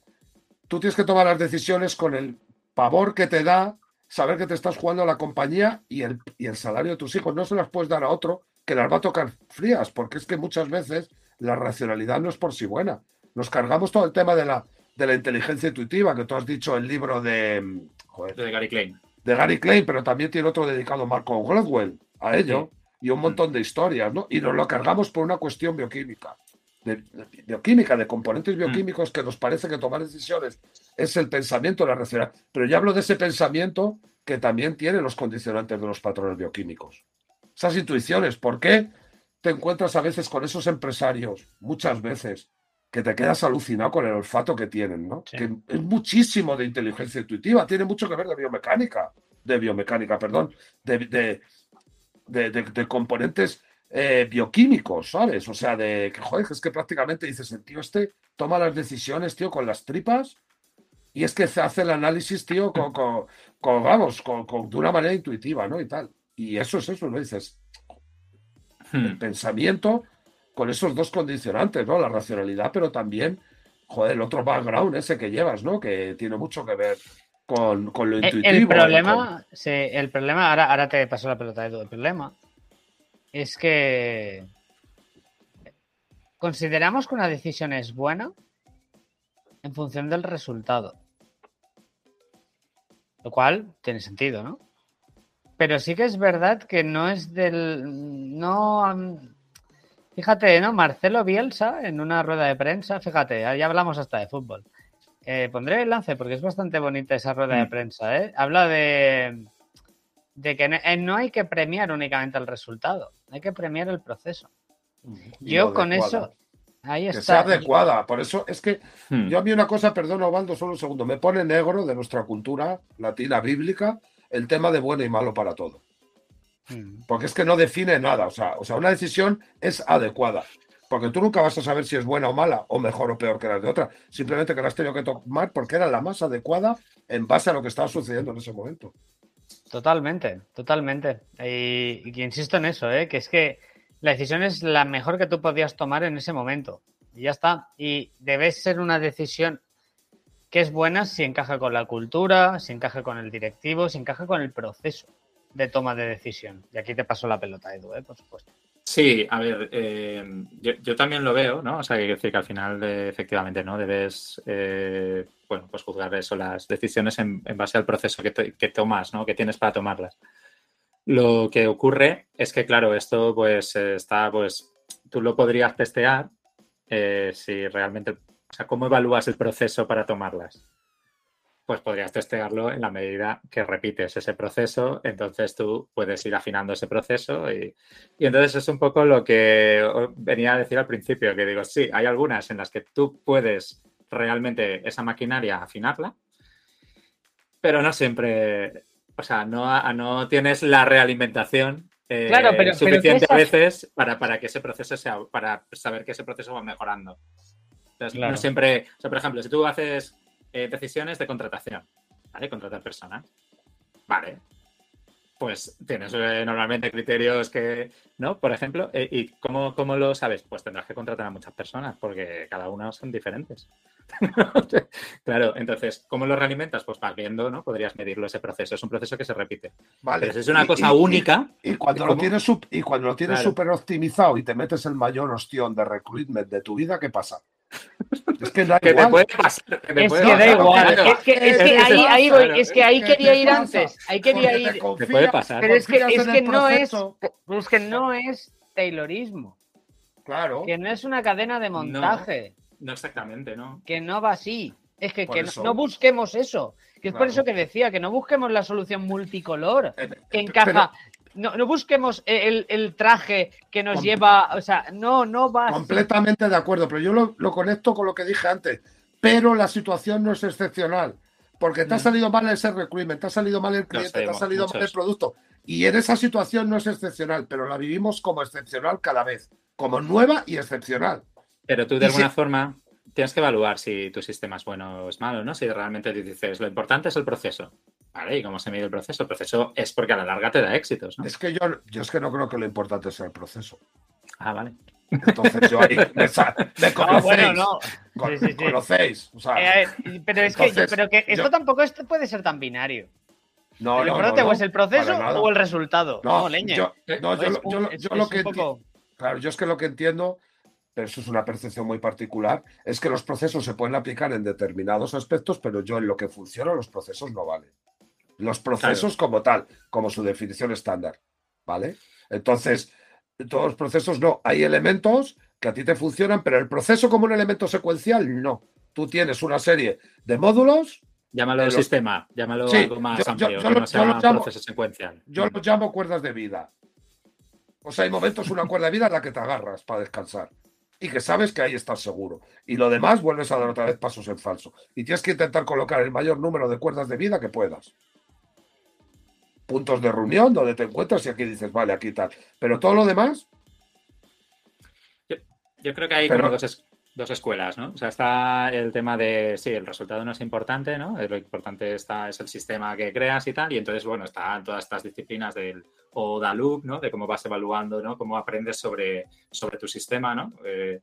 tú tienes que tomar las decisiones con el pavor que te da saber que te estás jugando la compañía y el, y el salario de tus hijos. No se las puedes dar a otro que las va a tocar frías, porque es que muchas veces la racionalidad no es por sí buena. Nos cargamos todo el tema de la, de la inteligencia intuitiva, que tú has dicho el libro de, de Gary Klein. De Gary Klein, pero también tiene otro dedicado a Marco Gladwell a ello y un montón de historias, ¿no? Y nos lo cargamos por una cuestión bioquímica. De, bioquímica, de componentes bioquímicos que nos parece que tomar decisiones es el pensamiento, la racionalidad. Pero ya hablo de ese pensamiento que también tiene los condicionantes de los patrones bioquímicos esas intuiciones. ¿Por qué te encuentras a veces con esos empresarios, muchas veces, que te quedas alucinado con el olfato que tienen, ¿no? Que es muchísimo de inteligencia intuitiva, tiene mucho que ver de biomecánica, de biomecánica, perdón, de, de, componentes eh, bioquímicos, ¿sabes? O sea, de que, joder, es que prácticamente dices, el tío este toma las decisiones, tío, con las tripas y es que se hace el análisis, tío, con, con, vamos, con, de una manera intuitiva, ¿no? Y tal. Y eso es eso, ¿no? Dices, el hmm. pensamiento con esos dos condicionantes, ¿no? La racionalidad, pero también, joder, el otro background ese que llevas, ¿no? Que tiene mucho que ver con, lo intuitivo. El problema, el problema ahora, ahora te paso la pelota de todo. El problema es que consideramos que una decisión es buena en función del resultado. Lo cual tiene sentido, ¿no? Pero sí que es verdad que no es del. No. Fíjate, ¿no? Marcelo Bielsa en una rueda de prensa, fíjate, ya hablamos hasta de fútbol. Eh, pondré el lance porque es bastante bonita esa rueda de mm. prensa, ¿eh? Habla de, de que eh, no hay que premiar únicamente el resultado, hay que premiar el proceso. Yo con eso. Ahí está. Que sea adecuada. Por eso es que hmm. yo a mí una cosa, perdón, Ovaldo, solo un segundo, me pone negro de nuestra cultura latina bíblica el tema de bueno y malo para todo. Mm. Porque es que no define nada. O sea, o sea, una decisión es adecuada. Porque tú nunca vas a saber si es buena o mala, o mejor o peor que la de otra. Simplemente que la has tenido que tomar porque era la más adecuada en base a lo que estaba sucediendo en ese momento. Totalmente, totalmente. Y, y insisto en eso, ¿eh? que es que la decisión es la mejor que tú podías tomar en ese momento. Y ya está. Y debe ser una decisión que es buena si encaja con la cultura, si encaja con el directivo, si encaja con el proceso de toma de decisión. Y aquí te paso la pelota, Edu, ¿eh? por supuesto. Sí, a ver, eh, yo, también lo veo, ¿no? O sea, que decir al final, efectivamente, ¿no? Debes, eh, bueno, pues juzgar eso, las decisiones en, base al proceso que, tomas, ¿no? Que tienes para tomarlas. Lo que ocurre es que, claro, esto, pues, está, pues, tú lo podrías testear si realmente o sea, ¿cómo evalúas el proceso para tomarlas? Pues podrías testearlo en la medida que repites ese proceso, entonces tú puedes ir afinando ese proceso y, entonces es un poco lo que venía a decir al principio, que digo, sí, hay algunas en las que tú puedes realmente esa maquinaria afinarla, pero no siempre, o sea, no, no tienes la realimentación eh, suficiente a veces para, para que ese proceso sea, para saber que ese proceso va mejorando no siempre, o sea, por ejemplo, si tú haces eh, decisiones de contratación, ¿vale? Contratar personas, vale. Pues tienes eh, normalmente criterios que, ¿no? Por ejemplo, eh, ¿y cómo, cómo, lo sabes? Pues tendrás que contratar a muchas personas porque cada una son diferentes. claro, entonces, ¿cómo lo realimentas? Pues vas viendo, ¿no? Podrías medirlo ese proceso. Es un proceso que se repite. Vale. es una cosa única. Y, cuando lo tienes, y cuando lo tienes súper optimizado y te metes el mayor ostión de recruitment de tu vida, ¿qué pasa? Es que da igual. es que da igual. Es que, es que ahí, ahí voy. Es que ahí quería ir antes. Ahí quería ir. puede pasar. Pero es que, es que no es. Es que no es Taylorismo. Claro. Que no es una cadena de montaje. No, exactamente, ¿no? Que no va así. Es que, no, busquemos eso. Que es por eso que decía, que no busquemos la solución multicolor eh, que encaja. No, no, busquemos el, traje que nos lleva. O sea, no, no va. Completamente de acuerdo, pero yo lo, lo, conecto con lo que dije antes. Pero la situación no es excepcional. Porque te ha mm. salido mal ese recruitment, te ha salido mal el cliente, te ha salido mal el producto. Y en esa situación no es excepcional, pero la vivimos como excepcional cada vez, como nueva y excepcional. Pero tú de alguna forma tienes que evaluar si tu sistema es bueno o es malo, ¿no? Si realmente te dices, lo importante es el proceso. ¿Vale? ¿Y cómo se mide el proceso? El proceso es porque a la larga te da éxitos, ¿no? Es que yo, yo es que no creo que lo importante sea el proceso. Ah, vale. Entonces yo ahí me, me conocéis. No, bueno, no. conocéis. Eh, pero es que, pero que esto tampoco puede ser tan binario. No, ¿El importante o es el proceso o el resultado? No, leña. Yo, no, yo, lo que Claro, yo es que lo que entiendo, pero eso es una percepción muy particular, es que los procesos se pueden aplicar en determinados aspectos, pero yo en lo que funciona los procesos no valen. Los procesos como tal, como su definición estándar. ¿Vale? Entonces, todos los procesos no. Hay elementos que a ti te funcionan, pero el proceso como un elemento secuencial, no. Tú tienes una serie de módulos. Llámalo sistema, llámalo algo más amplio, yo, no sea proceso secuencial. Yo lo llamo cuerdas de vida. O sea, hay momentos una cuerda de vida en la que te agarras para descansar y que sabes que ahí estás seguro. Y lo demás vuelves a dar otra vez pasos en falso. Y tienes que intentar colocar el mayor número de cuerdas de vida que puedas puntos de reunión donde te encuentras y aquí dices, vale, aquí tal. Pero todo lo demás. Yo, creo que hay como dos, escuelas, ¿no? O sea, está el tema de, sí, el resultado no es importante, ¿no? Lo importante está, es el sistema que creas y tal. Y entonces, bueno, están todas estas disciplinas del ODA Loop, ¿no? De cómo vas evaluando, ¿no? Cómo aprendes sobre, sobre tu sistema, ¿no? Eh,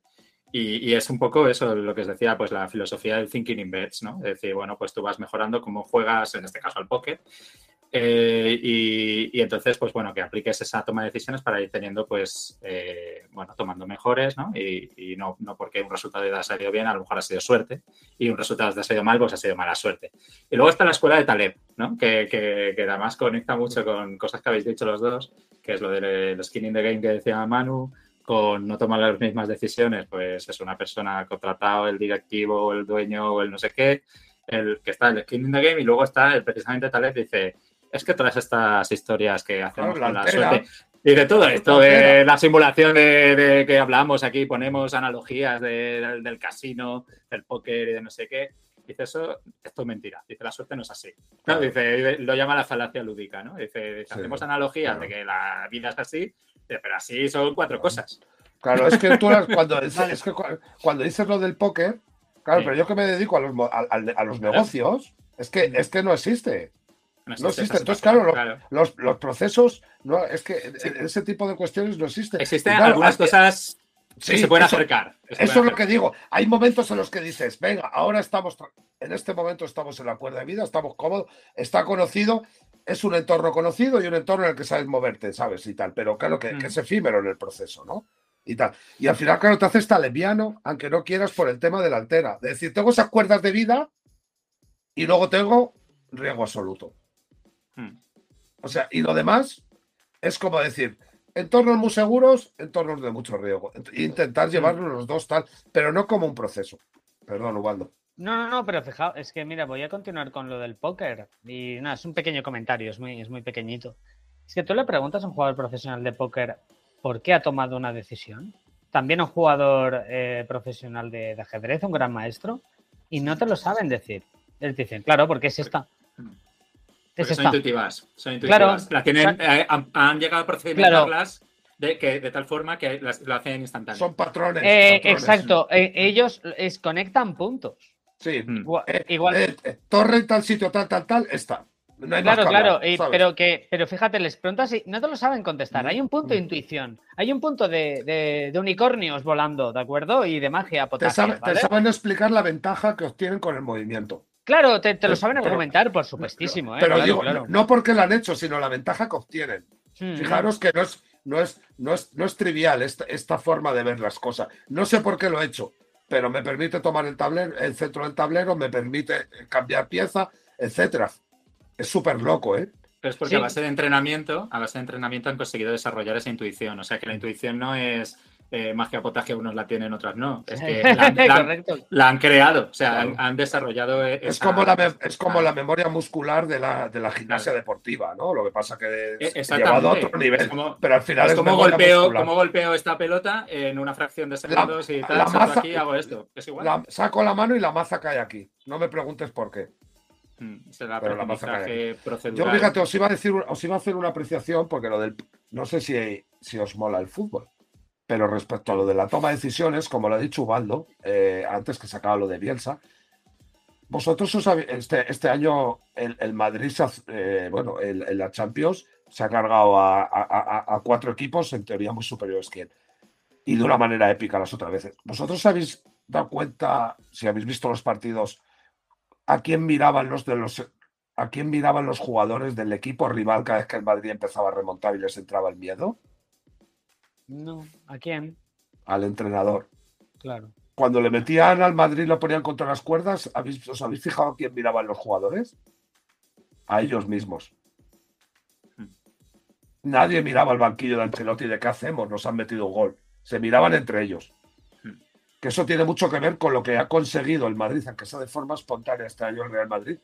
y, es un poco eso lo que os decía, pues la filosofía del thinking in bets, ¿no? Es decir, bueno, pues tú vas mejorando cómo juegas, en este caso al póker, eh, y, entonces, pues bueno, que apliques esa toma de decisiones para ir teniendo, pues, eh, bueno, tomando mejores, ¿no? Y, no, no, porque un resultado de ha salido bien, a lo mejor ha sido suerte, y un resultado de ha salido mal, pues ha sido mala suerte. Y luego está la escuela de Taleb, ¿no? Que, que, que además conecta mucho con cosas que habéis dicho los dos, que es lo del skin in the game que decía Manu, con no tomar las mismas decisiones, pues es una persona contratado, el directivo, el dueño o el no sé qué, el que está el skin in the game, y luego está el, precisamente Taleb dice es que todas estas historias que hacemos con la suerte y de todo esto, de la simulación de, que hablamos aquí, ponemos analogías del, casino, del póker y de no sé qué. Dice eso, esto es mentira. Dice la suerte no es así. Dice, lo llama la falacia lúdica, ¿no? Dice, hacemos analogías de que la vida es así, pero así son cuatro cosas. Claro, es que tú cuando, es que cuando dices lo del póker, claro, pero yo que me dedico a los, a, los negocios, es que, es que no existe. No existe. Entonces, claro, Los, procesos, no, es que ese tipo de cuestiones no existen. Existen algunas cosas que se pueden acercar. eso es lo que digo. Hay momentos en los que dices, venga, ahora estamos, en este momento estamos en la cuerda de vida, estamos cómodos, está conocido, es un entorno conocido y un entorno en el que sabes moverte, ¿sabes? Y tal, pero claro que, es mm. efímero en el proceso, ¿no? Y tal. Y al final, claro, te haces leviano, aunque no quieras, por el tema de la altera. Es decir, tengo esas cuerdas de vida y luego tengo riesgo absoluto. Hmm. O sea, y lo demás es como decir, entornos muy seguros, entornos de mucho riesgo. Intentar hmm. llevarlos los dos tal, pero no como un proceso. Perdón, Ubaldo. No, no, no, pero fijaos, es que mira, voy a continuar con lo del póker. Y nada, es un pequeño comentario, es muy, es muy pequeñito. Es que tú le preguntas a un jugador profesional de póker por qué ha tomado una decisión. También un jugador eh, profesional de, de, ajedrez, un gran maestro, y no te lo saben decir. Les dicen, claro, porque es esta. Hmm son intuitivas. Son intuitivas. Eh, han, llegado a procedimentarlas de, que, de tal forma que las, lo hacen instantáneo. Son patrones. Eh, exacto. Eh, ellos es, conectan puntos. Sí. Mm. Igual. torre en tal sitio, tal, tal, tal, está. claro, claro, pero que, pero fíjate, les preguntas y no te lo saben contestar. Hay un punto de intuición, hay un punto de, unicornios volando, ¿de acuerdo? Y de magia potasio. te saben explicar la ventaja que obtienen con el movimiento. Claro, te, lo saben argumentar, por supuestísimo. ¿eh? Pero digo, no porque lo han hecho, sino la ventaja que obtienen. Hmm. Fijaros que no es, no es, no es, no es trivial esta, esta, forma de ver las cosas. No sé por qué lo he hecho, pero me permite tomar el tablero, el centro del tablero, me permite cambiar pieza, etcétera. Es súper loco, ¿eh? Pero es porque a base de entrenamiento, a base de entrenamiento han conseguido desarrollar esa intuición. O sea que la intuición no es eh, magia potaje unos la tienen, otras no. Es que la, han, creado, o sea, han, desarrollado. Es, como la, es como la memoria muscular de la, de la gimnasia deportiva, ¿no? Lo que pasa que es llevado a otro nivel. pero al final es, como, golpeo, como golpeo esta pelota en una fracción de segundos y tal. Saco aquí hago esto. Es igual. saco la mano y la maza cae aquí. No me preguntes por qué. Mm, será pero la maza Yo, fíjate, os iba a decir, os iba a hacer una apreciación porque lo del. No sé si, si os mola el fútbol. Pero respecto a lo de la toma de decisiones, como lo ha dicho Ubaldo, eh, antes que sacaba lo de Bielsa, vosotros os este, este año el, Madrid, eh, bueno, el, la Champions se ha cargado a, cuatro equipos en teoría muy superiores que él. Y de una manera épica las otras veces. ¿Vosotros habéis dado cuenta, si habéis visto los partidos, a quién miraban los de los a quién miraban los jugadores del equipo rival cada vez que el Madrid empezaba a remontar y les entraba el miedo? No, ¿a quién? Al entrenador. Claro. Cuando le metían al Madrid y lo ponían contra las cuerdas, ¿os habéis fijado quién miraban los jugadores? A ellos mismos. Nadie miraba al banquillo de Ancelotti de qué hacemos, nos han metido un gol. Se miraban entre ellos. Que eso tiene mucho que ver con lo que ha conseguido el Madrid, aunque sea de forma espontánea este año el Real Madrid,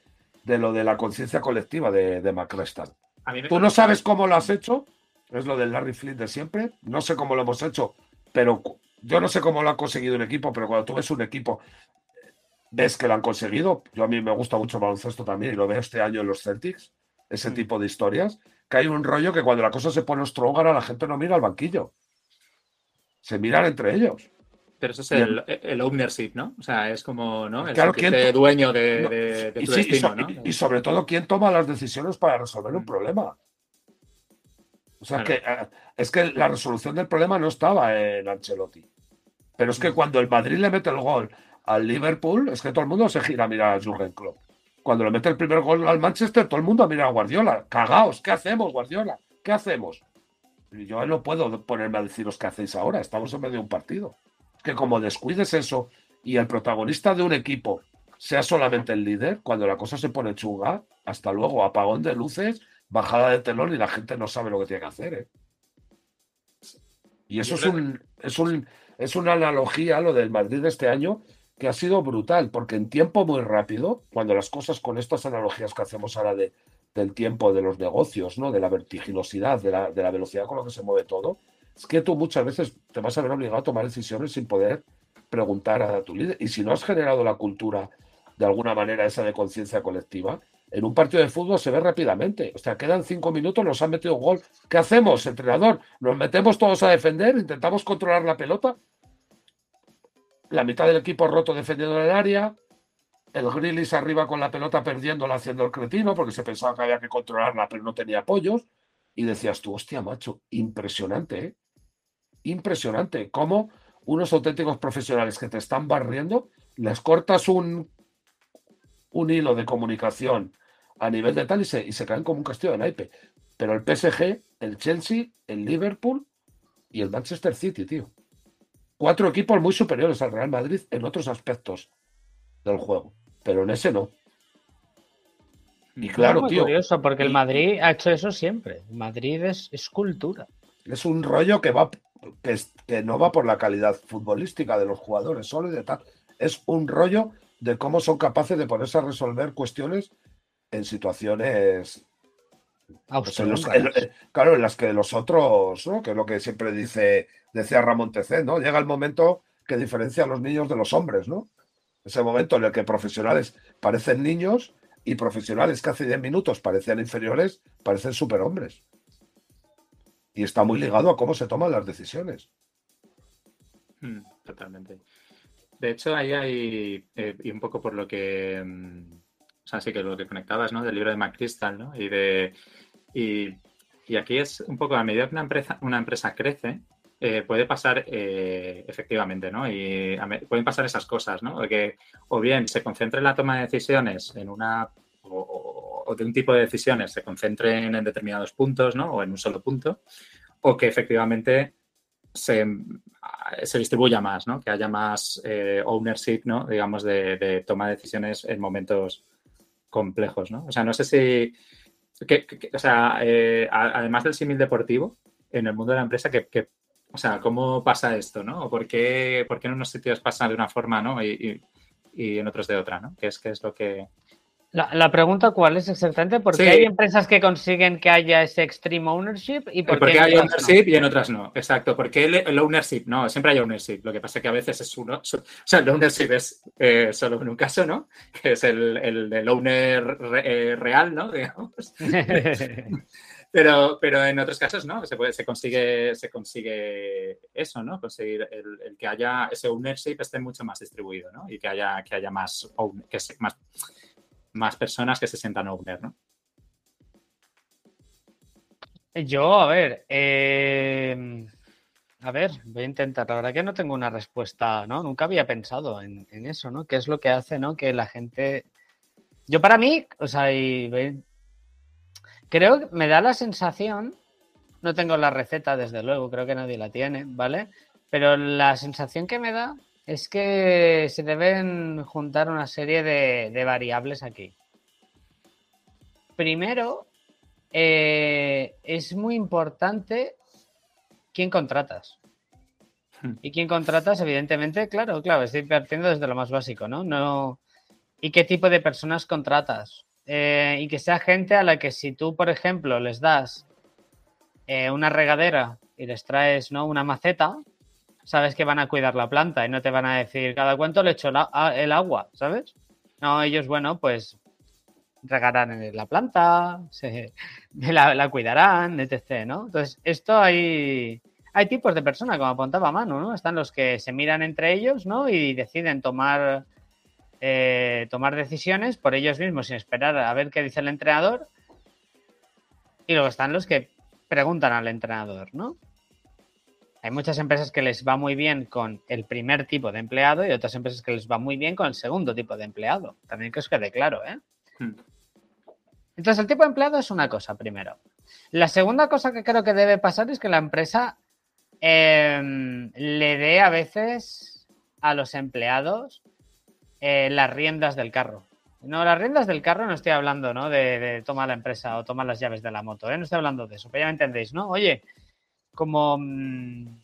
de lo de la conciencia colectiva de, de Tú no sabes cómo lo has hecho, es lo del Larry Flynn de siempre. No sé cómo lo hemos hecho, pero yo no sé cómo lo ha conseguido un equipo, pero cuando tú ves un equipo, ves que lo han conseguido. Yo a mí me gusta mucho el baloncesto también y lo veo este año en los Celtics, ese mm. tipo de historias, que hay un rollo que cuando la cosa se pone a la gente no mira al banquillo. Se miran entre ellos. Pero eso es el, el, ownership, ¿no? O sea, es como, ¿no? El dueño de, tu destino, ¿no? y, sobre todo, ¿quién toma las decisiones para resolver un mm. problema? O sea, que, eh, es que la resolución del problema no estaba en Ancelotti. Pero es que cuando el Madrid le mete el gol al Liverpool, es que todo el mundo se gira a mirar a Jurgen Klopp. Cuando le mete el primer gol al Manchester, todo el mundo mira a Guardiola. Cagaos, ¿qué hacemos, Guardiola? ¿Qué hacemos? Y yo no puedo ponerme a deciros qué hacéis ahora, estamos en medio de un partido. Es que como descuides eso y el protagonista de un equipo sea solamente el líder, cuando la cosa se pone chunga, hasta luego, apagón de luces bajada de telón y la gente no sabe lo que tiene que hacer. ¿eh? Y eso es, un, es, un, es una analogía a lo del Madrid de este año que ha sido brutal, porque en tiempo muy rápido, cuando las cosas con estas analogías que hacemos ahora de, del tiempo de los negocios, ¿no? de la vertiginosidad, de la, de la velocidad con la que se mueve todo, es que tú muchas veces te vas a ver obligado a tomar decisiones sin poder preguntar a tu líder. Y si no has generado la cultura de alguna manera esa de conciencia colectiva, en un partido de fútbol se ve rápidamente. O sea, quedan cinco minutos, nos han metido un gol. ¿Qué hacemos, entrenador? ¿Nos metemos todos a defender? ¿Intentamos controlar la pelota? La mitad del equipo roto defendiendo el área. El Grillis arriba con la pelota perdiéndola haciendo el cretino porque se pensaba que había que controlarla, pero no tenía apoyos. Y decías tú, hostia, macho, impresionante, ¿eh? Impresionante. Cómo unos auténticos profesionales que te están barriendo, les cortas un un hilo de comunicación a nivel de tal y se, y se caen como un castillo de naipe. Pero el PSG, el Chelsea, el Liverpool y el Manchester City, tío. Cuatro equipos muy superiores al Real Madrid en otros aspectos del juego, pero en ese no. Y claro, tío. curioso, porque el Madrid ha hecho eso siempre. Madrid es, cultura. Es un rollo que va que, que, no va por la calidad futbolística de los jugadores solo y de tal. Es un rollo de cómo son capaces de ponerse a resolver cuestiones en situaciones pues, claro, en las que los otros, ¿no? que es lo que siempre dice, decía Ramón Tecé, ¿no? Llega el momento que diferencia a los niños de los hombres, ¿no? Ese momento en el que profesionales parecen niños y profesionales que hace 10 minutos parecían inferiores, parecen superhombres. Y está muy ligado a cómo se toman las decisiones. Hmm, totalmente. De hecho, ahí hay, eh, y un poco por lo que, mm, o sea, sí que lo que conectabas, ¿no? Del libro de McChrystal, ¿no? Y de, y, aquí es un poco a medida que una empresa, una empresa crece, eh, puede pasar eh, efectivamente, ¿no? Y pueden pasar esas cosas, ¿no? Que o bien se concentre en la toma de decisiones en una o, de un tipo de decisiones se concentren en determinados puntos, ¿no? O en un solo punto, o que efectivamente se, se distribuya más, ¿no? Que haya más eh, ownership, ¿no? Digamos, de, toma de decisiones en momentos complejos, ¿no? O sea, no sé si... o sea, eh, además del símil deportivo, en el mundo de la empresa, ¿qué, O sea, ¿cómo pasa esto, no? ¿O por qué, por qué en unos sitios pasa de una forma, ¿no? Y, y, en otros de otra, ¿no? ¿Qué es, qué es lo que... La, pregunta cuál es exactamente, ¿por qué hay empresas que consiguen que haya ese extreme ownership y por, qué, hay ownership y en otras no? Exacto, porque el, el, ownership, no, siempre hay ownership, lo que pasa es que a veces es uno, o sea, el ownership es eh, solo en un caso, ¿no? Que es el, el del owner eh, real, ¿no? Digamos. pero, pero en otros casos no, se, puede, se, consigue, se consigue eso, ¿no? Conseguir el, que haya ese ownership esté mucho más distribuido, ¿no? Y que haya, que haya más, que más más personas que se sientan owner, ¿no? Yo, a ver, eh, a ver, voy a intentar. La verdad que no tengo una respuesta, ¿no? Nunca había pensado en, eso, ¿no? ¿Qué es lo que hace, ¿no? Que la gente. Yo para mí, o sea, creo que me da la sensación, no tengo la receta, desde luego, creo que nadie la tiene, ¿vale? Pero la sensación que me da es que se deben juntar una serie de, variables aquí. Primero, eh, es muy importante quién contratas. Hmm. Y quién contratas, evidentemente, claro, claro, estoy partiendo desde lo más básico, ¿no? no y qué tipo de personas contratas. Eh, y que sea gente a la que si tú, por ejemplo, les das eh, una regadera y les traes ¿no? una maceta, sabes que van a cuidar la planta y no te van a decir cada cuánto le echo el agua, ¿sabes? No, ellos, bueno, pues regarán la planta, se, la, cuidarán, etc., ¿no? Entonces, esto hay, hay tipos de personas, como apuntaba Manu, ¿no? Están los que se miran entre ellos, ¿no? Y deciden tomar, eh, tomar decisiones por ellos mismos sin esperar a ver qué dice el entrenador. Y luego están los que preguntan al entrenador, ¿no? Hay muchas empresas que les va muy bien con el primer tipo de empleado y otras empresas que les va muy bien con el segundo tipo de empleado. También que os quede claro, ¿eh? Hmm. Entonces, el tipo de empleado es una cosa, primero. La segunda cosa que creo que debe pasar es que la empresa em, le dé a veces a los empleados eh, las riendas del carro. No, las riendas del carro no estoy hablando, ¿no? De, tomar la empresa o tomar las llaves de la moto, ¿eh? No estoy hablando de eso, pero ya me entendéis, ¿no? Oye, como... Mm,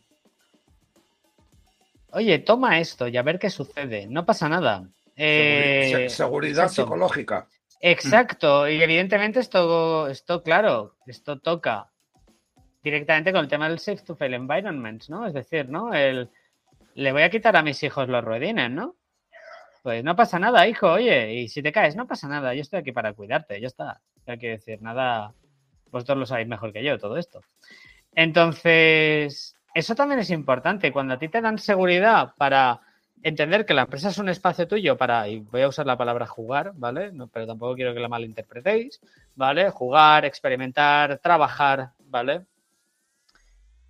oye, toma esto y a ver qué sucede. No pasa nada. Eh, seguridad psicológica. Exacto, y evidentemente esto, esto, claro, esto toca directamente con el tema del safe to fail environments, ¿no? Es decir, ¿no? El, le voy a quitar a mis hijos los ruedines, ¿no? Pues no pasa nada, hijo, oye, y si te caes, no pasa nada, yo estoy aquí para cuidarte, ya está. Hay que decir, nada, vosotros lo sabéis mejor que yo, todo esto. Entonces, eso también es importante. Cuando a ti te dan seguridad para entender que la empresa es un espacio tuyo para, y voy a usar la palabra jugar, ¿vale? pero tampoco quiero que la malinterpretéis, ¿vale? Jugar, experimentar, trabajar, ¿vale?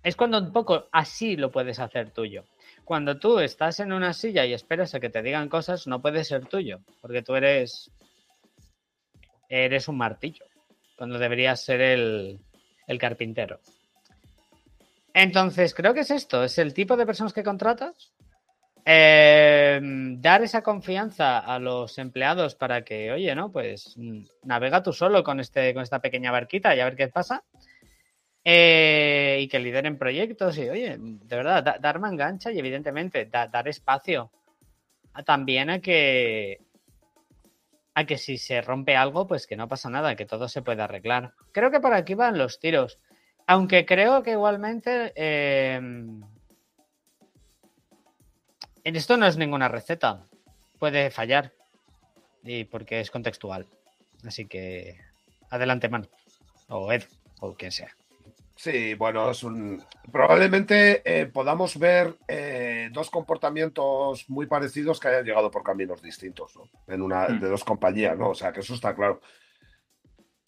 Es cuando un poco así lo puedes hacer tuyo. Cuando tú estás en una silla y esperas a que te digan cosas, no puede ser tuyo, porque tú eres eres un martillo, cuando deberías ser el, el carpintero. Entonces, creo que es esto, es el tipo de personas que contratas, em, dar esa confianza a los empleados para que, oye, ¿no? Pues mm, navega tú solo con, este, con esta pequeña barquita y a ver qué pasa. Eh, y que lideren proyectos y, oye, de verdad, dar mangancha y evidentemente dar espacio también a que a que si se rompe algo, pues que no pasa nada, que todo se puede arreglar. Creo que por aquí van los tiros. Aunque creo que igualmente en esto no es ninguna receta. Puede fallar. Y porque es contextual. Así que adelante, man. O Ed, o quien sea. Sí, bueno, es un. Probablemente eh, podamos ver eh, dos comportamientos muy parecidos que hayan llegado por caminos distintos, ¿no? En una hmm. de dos compañías, ¿no? O sea, que eso está claro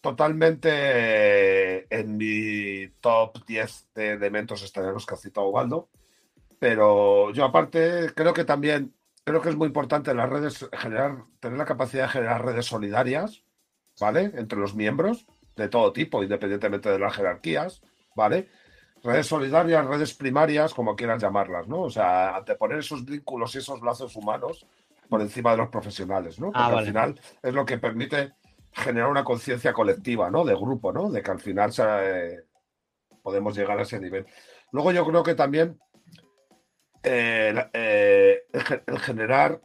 totalmente en mi top 10 de elementos extraños que ha citado Waldo. Pero yo aparte creo que también creo que es muy importante en las redes generar, tener la capacidad de generar redes solidarias, ¿vale? Entre los miembros de todo tipo, independientemente de las jerarquías, ¿vale? Redes solidarias, redes primarias, como quieras llamarlas, ¿no? O sea, anteponer esos vínculos y esos lazos humanos por encima de los profesionales, ¿no? Ah, al final es lo que permite generar una conciencia colectiva, ¿no? De grupo, ¿no? De que al final podemos llegar a ese nivel. Luego yo creo que también eh, eh, el, generar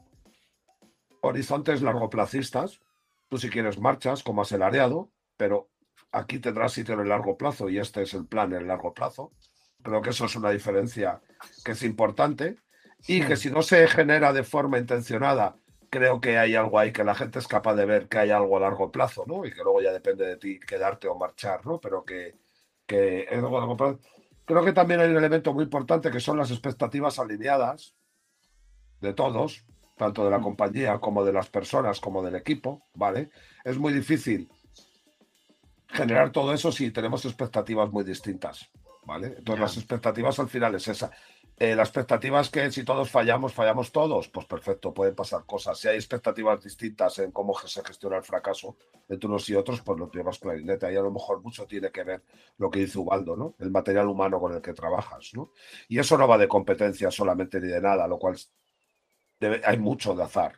horizontes largoplacistas, tú si quieres marchas como acelariado, pero aquí tendrás sitio en el largo plazo y este es el plan en el largo plazo. Creo que eso es una diferencia que es importante y que si no se genera de forma intencionada, creo que hay algo ahí que la gente es capaz de ver que hay algo a largo plazo, ¿no? Y que luego ya depende de ti quedarte o marchar, ¿no? Pero que, que es algo a largo plazo. Creo que también hay un elemento muy importante que son las expectativas alineadas de todos, tanto de la mm. compañía como de las personas, como del equipo, ¿vale? Es muy difícil generar todo eso si tenemos expectativas muy distintas, ¿vale? Entonces las expectativas al final es esa. Eh, la expectativa es que si todos fallamos, fallamos todos. Pues perfecto, pueden pasar cosas. Si hay expectativas distintas en cómo se gestiona el fracaso entre unos y otros, pues lo llevas clarinete. Ahí a lo mejor mucho tiene que ver lo que dice Ubaldo, ¿no? El material humano con el que trabajas, ¿no? Y eso no va de competencia solamente ni de nada, lo cual hay mucho de azar.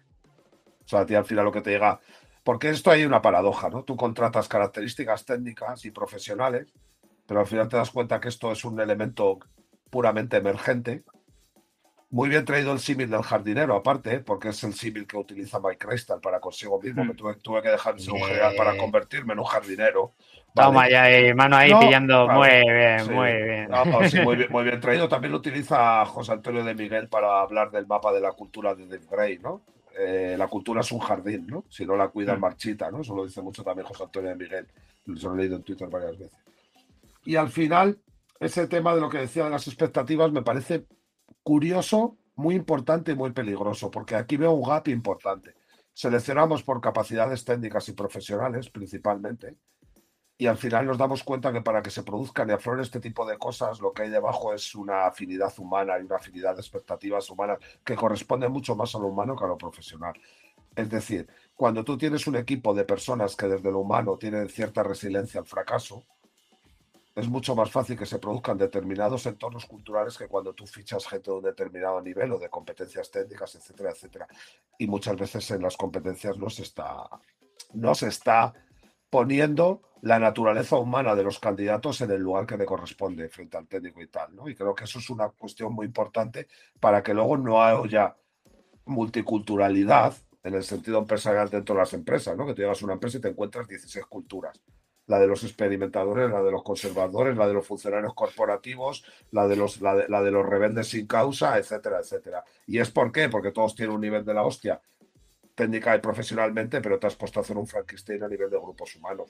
O sea, a ti al final lo que te llega. Porque esto hay una paradoja, ¿no? Tú contratas características técnicas y profesionales, pero al final te das cuenta que esto es un elemento puramente emergente. Muy bien traído el símil del jardinero, aparte, porque es el símil que utiliza Mike Crystal para consigo mismo. Hmm. tuve, que dejar un general para convertirme en un jardinero. Toma ya, mano ahí pillando. muy bien, muy bien. muy bien. traído. También lo utiliza José Antonio de Miguel para hablar del mapa de la cultura de Dave Gray, ¿no? Eh, la cultura es un jardín, ¿no? Si no la cuidan, hmm. marchita, ¿no? Eso lo dice mucho también José Antonio de Miguel. Lo he leído en Twitter varias veces. Y al final, ese tema de lo que decía de las expectativas me parece curioso, muy importante y muy peligroso, porque aquí veo un gap importante. Seleccionamos por capacidades técnicas y profesionales principalmente, y al final nos damos cuenta que para que se produzcan y afloren este tipo de cosas, lo que hay debajo es una afinidad humana y una afinidad de expectativas humanas que corresponde mucho más a lo humano que a lo profesional. Es decir, cuando tú tienes un equipo de personas que desde lo humano tienen cierta resiliencia al fracaso, es mucho más fácil que se produzcan determinados entornos culturales que cuando tú fichas gente de un determinado nivel o de competencias técnicas, etcétera, etcétera. Y muchas veces en las competencias no se está, no se está poniendo la naturaleza humana de los candidatos en el lugar que le corresponde frente al técnico y tal. Y creo que eso es una cuestión muy importante para que luego no haya multiculturalidad en el sentido empresarial dentro de las empresas, ¿no? Que tú llegas a una empresa y te encuentras 16 culturas la de los experimentadores, la de los conservadores, la de los funcionarios corporativos, la de los, la de, los revendes sin causa, etcétera, etcétera. ¿Y es por qué? Porque todos tienen un nivel de la hostia, técnica y profesionalmente, pero te has puesto a hacer un Frankenstein a nivel de grupos humanos.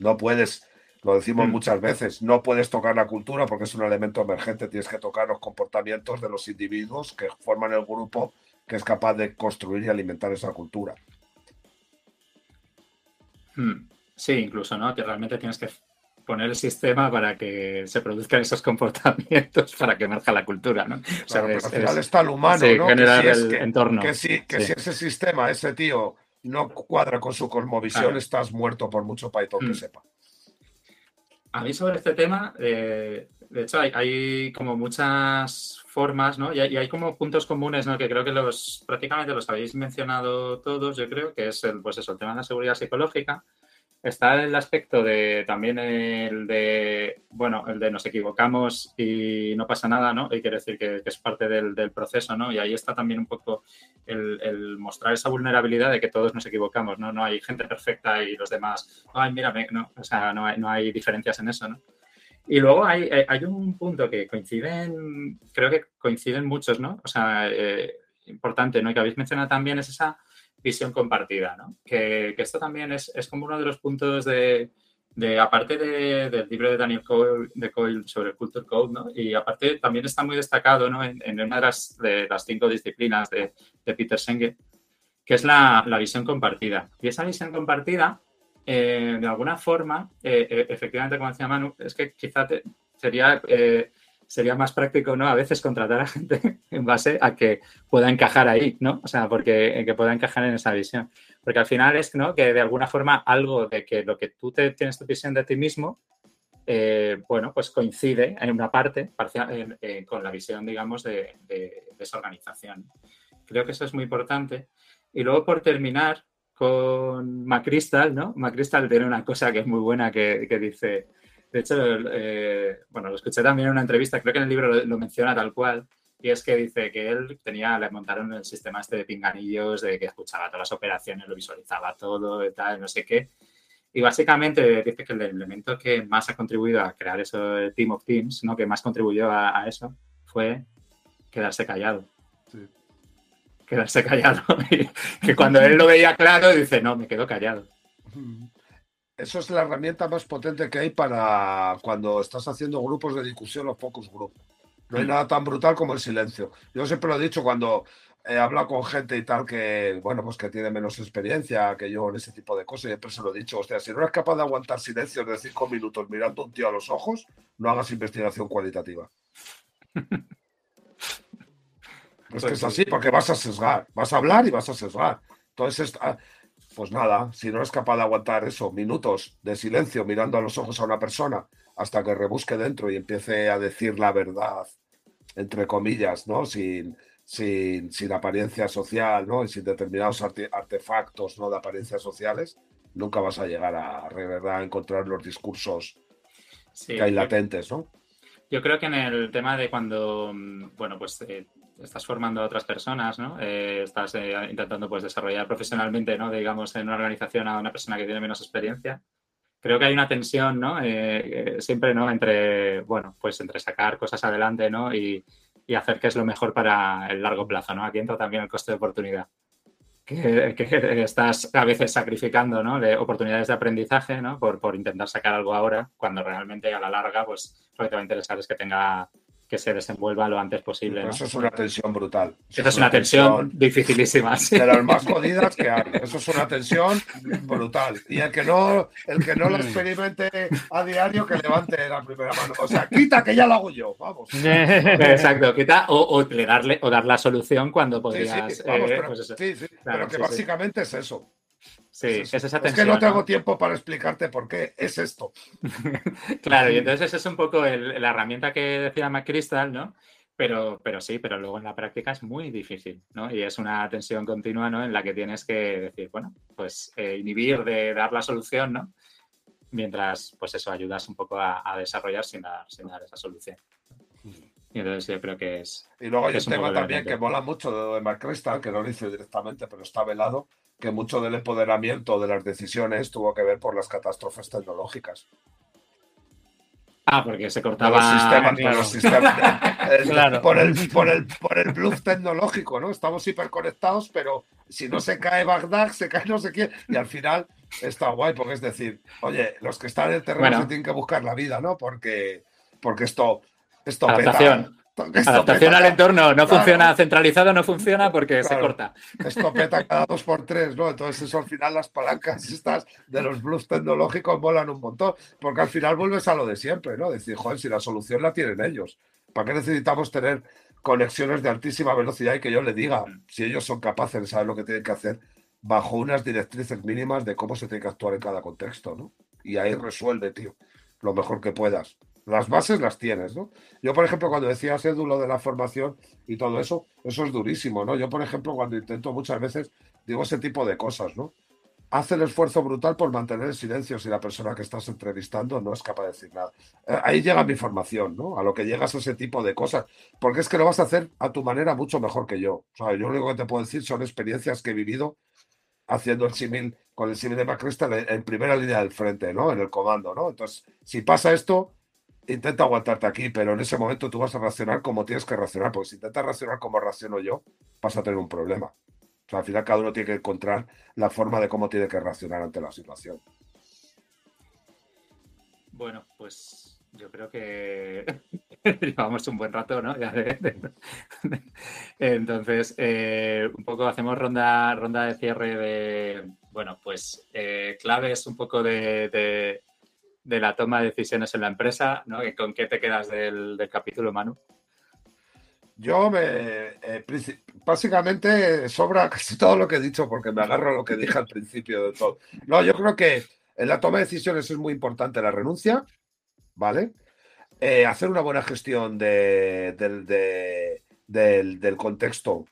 No puedes, lo decimos mm. muchas veces, no puedes tocar la cultura porque es un elemento emergente, tienes que tocar los comportamientos de los individuos que forman el grupo que es capaz de construir y alimentar esa cultura. Hmm. Sí, incluso, ¿no? Que realmente tienes que poner el sistema para que se produzcan esos comportamientos para que emerja la cultura, ¿no? O sea, al final está el humano, ¿no? Generar que el entorno. Que, si, que si ese sistema, ese tío, no cuadra con su cosmovisión, estás muerto por mucho Python que mm. sepa. A mí sobre este tema, eh, de hecho, hay, como muchas formas, ¿no? Y hay, y hay, como puntos comunes, ¿no? Que creo que los prácticamente los habéis mencionado todos, yo creo, que es el, pues eso, el tema de la seguridad psicológica, Está el aspecto de también el de, bueno, el de nos equivocamos y no pasa nada, ¿no? Y quiere decir que, es parte del, proceso, ¿no? Y ahí está también un poco el, mostrar esa vulnerabilidad de que todos nos equivocamos, ¿no? No hay gente perfecta y los demás, ay, mírame, no, o sea, no hay, no hay diferencias en eso, ¿no? Y luego hay, eh, hay un punto que coinciden, creo que coinciden muchos, ¿no? O sea, eh, importante, ¿no? Y que habéis mencionado también es esa visión compartida, ¿no? Que, esto también es, como uno de los puntos de, aparte del libro de Daniel Cole, de Cole sobre Culture Code, ¿no? Y aparte también está muy destacado, ¿no? En, una de las, de las, cinco disciplinas de, Peter Senge, que es la, visión compartida. Y esa visión compartida, eh, de alguna forma, eh, eh, efectivamente, como decía Manu, es que quizá sería sería más práctico, ¿no? A veces contratar a gente en base a que pueda encajar ahí, ¿no? O sea, porque que pueda encajar en esa visión. Porque al final es, ¿no? Que de alguna forma algo de que lo que tú te, tienes tu visión de ti mismo, eh, bueno, pues coincide en una parte parcial, con la visión, digamos, de, esa organización. Creo que eso es muy importante. Y luego, por terminar, con Macristal, ¿no? Macristal tiene una cosa que es muy buena que, que dice De hecho, eh, bueno, lo escuché también en una entrevista, creo que en el libro lo, menciona tal cual, y es que dice que él tenía, le montaron el sistema este de pinganillos, de que escuchaba todas las operaciones, lo visualizaba todo y tal, no sé qué. Y básicamente dice que el elemento que más ha contribuido a crear eso, el Team of Teams, ¿no? que más contribuyó a, a eso, fue quedarse callado. Sí. Quedarse callado. que cuando él lo veía claro, dice, no, me quedo callado. Eso es la herramienta más potente que hay para cuando estás haciendo grupos de discusión o focus group. No hay mm. nada tan brutal como el silencio. Yo siempre lo he dicho cuando he hablado con gente y tal que, bueno, pues que tiene menos experiencia que yo en ese tipo de cosas. Y siempre se lo he dicho, hostia, si no eres capaz de aguantar silencio de cinco minutos mirando a un tío a los ojos, no hagas investigación cualitativa. es que es así, porque vas a sesgar, vas a hablar y vas a sesgar. Entonces, pues nada, si no eres capaz de aguantar eso, minutos de silencio mirando a los ojos a una persona hasta que rebusque dentro y empiece a decir la verdad, entre comillas, ¿no? Sin, sin, sin apariencia social, ¿no? Y sin determinados artefactos, ¿no? De apariencias sociales, nunca vas a llegar a, a encontrar los discursos que hay latentes, ¿no? Yo creo que en el tema de cuando, mm, bueno, pues eh, estás formando a otras personas, ¿no? Eh, estás eh, intentando pues desarrollar profesionalmente, ¿no? Digamos, en una organización a una persona que tiene menos experiencia. Creo que hay una tensión, ¿no? siempre, ¿no? Entre, bueno, pues entre sacar cosas adelante, ¿no? Y, y, hacer que es lo mejor para el largo plazo, ¿no? Aquí entra también el coste de oportunidad. Que, que, estás a veces sacrificando ¿no? de oportunidades de aprendizaje ¿no? por, por intentar sacar algo ahora, cuando realmente a la larga pues, lo que te va a interesar es que tenga que se desenvuelva lo antes posible. Eso es una tensión brutal. Eso, es una tensión, dificilísima. De las más jodidas que hay. Eso es una tensión brutal. Y el que no, el que no lo experimente a diario, que levante la primera mano. O sea, quita que ya lo hago yo. Vamos. Exacto, quita o, darle, o dar la solución cuando podrías. Sí, sí, eh, pero, pues sí, sí, pero que básicamente es eso. Sí, es, esa tensión, es que no tengo tiempo para explicarte por qué es esto. claro, y entonces esa es un poco la herramienta que decía McChrystal, ¿no? Pero, pero sí, pero luego en la práctica es muy difícil, ¿no? Y es una tensión continua, ¿no? En la que tienes que decir, bueno, pues eh, inhibir de dar la solución, ¿no? Mientras, pues eso, ayudas un poco a, desarrollar sin dar, sin dar esa solución. Y entonces yo creo que es. Y luego hay un tema también que mola mucho de Mark que no lo hice directamente, pero está velado, que mucho del empoderamiento de las decisiones tuvo que ver por las catástrofes tecnológicas. Ah, porque se cortaba los sistemas, por, el, por, el, por el bluff tecnológico, ¿no? Estamos hiperconectados, pero si no se cae Bagdad, se cae no sé quién. Y al final está guay, porque es decir, oye, los que están en el terreno se tienen que buscar la vida, ¿no? Porque, porque esto, esto Adaptación. Adaptación al entorno no funciona centralizado, no funciona porque se corta. Escopeta cada dos por tres, ¿no? Entonces eso al final las palancas estas de los blues tecnológicos volan un montón, porque al final vuelves a lo de siempre, ¿no? Decir, joder, si la solución la tienen ellos, ¿para qué necesitamos tener conexiones de altísima velocidad y que yo le diga si ellos son capaces de saber lo que tienen que hacer bajo unas directrices mínimas de cómo se tiene que actuar en cada contexto, ¿no? Y ahí resuelve, tío, lo mejor que puedas las bases las tienes, ¿no? Yo, por ejemplo, cuando decías, Edu, lo de la formación y todo eso, eso es durísimo, ¿no? Yo, por ejemplo, cuando intento muchas veces, digo ese tipo de cosas, ¿no? Haz el esfuerzo brutal por mantener el silencio si la persona que estás entrevistando no es capaz de decir nada. Eh, ahí llega mi formación, ¿no? A lo que llegas a ese tipo de cosas. Porque es que lo vas a hacer a tu manera mucho mejor que yo. O sea, yo lo único que te puedo decir son experiencias que he vivido haciendo el símil con el símil de Macrista en primera línea del frente, ¿no? En el comando, ¿no? Entonces, si pasa esto, intenta aguantarte aquí, pero en ese momento tú vas a reaccionar como tienes que reaccionar, porque si intentas reaccionar como reacciono yo, vas a tener un problema. O sea, al final cada uno tiene que encontrar la forma de cómo tiene que reaccionar ante la situación. Bueno, pues yo creo que llevamos un buen rato, ¿no? Entonces, eh, un poco hacemos ronda, ronda de cierre de, bueno, pues eh, claves un poco de la toma de decisiones en la empresa, ¿no? ¿Con qué te quedas del, capítulo, Manu? Yo me. Eh, básicamente sobra casi todo lo que he dicho porque me agarro a lo que dije al principio de todo. No, yo creo que en la toma de decisiones es muy importante la renuncia, ¿vale? Eh, hacer una buena gestión del, del, contexto,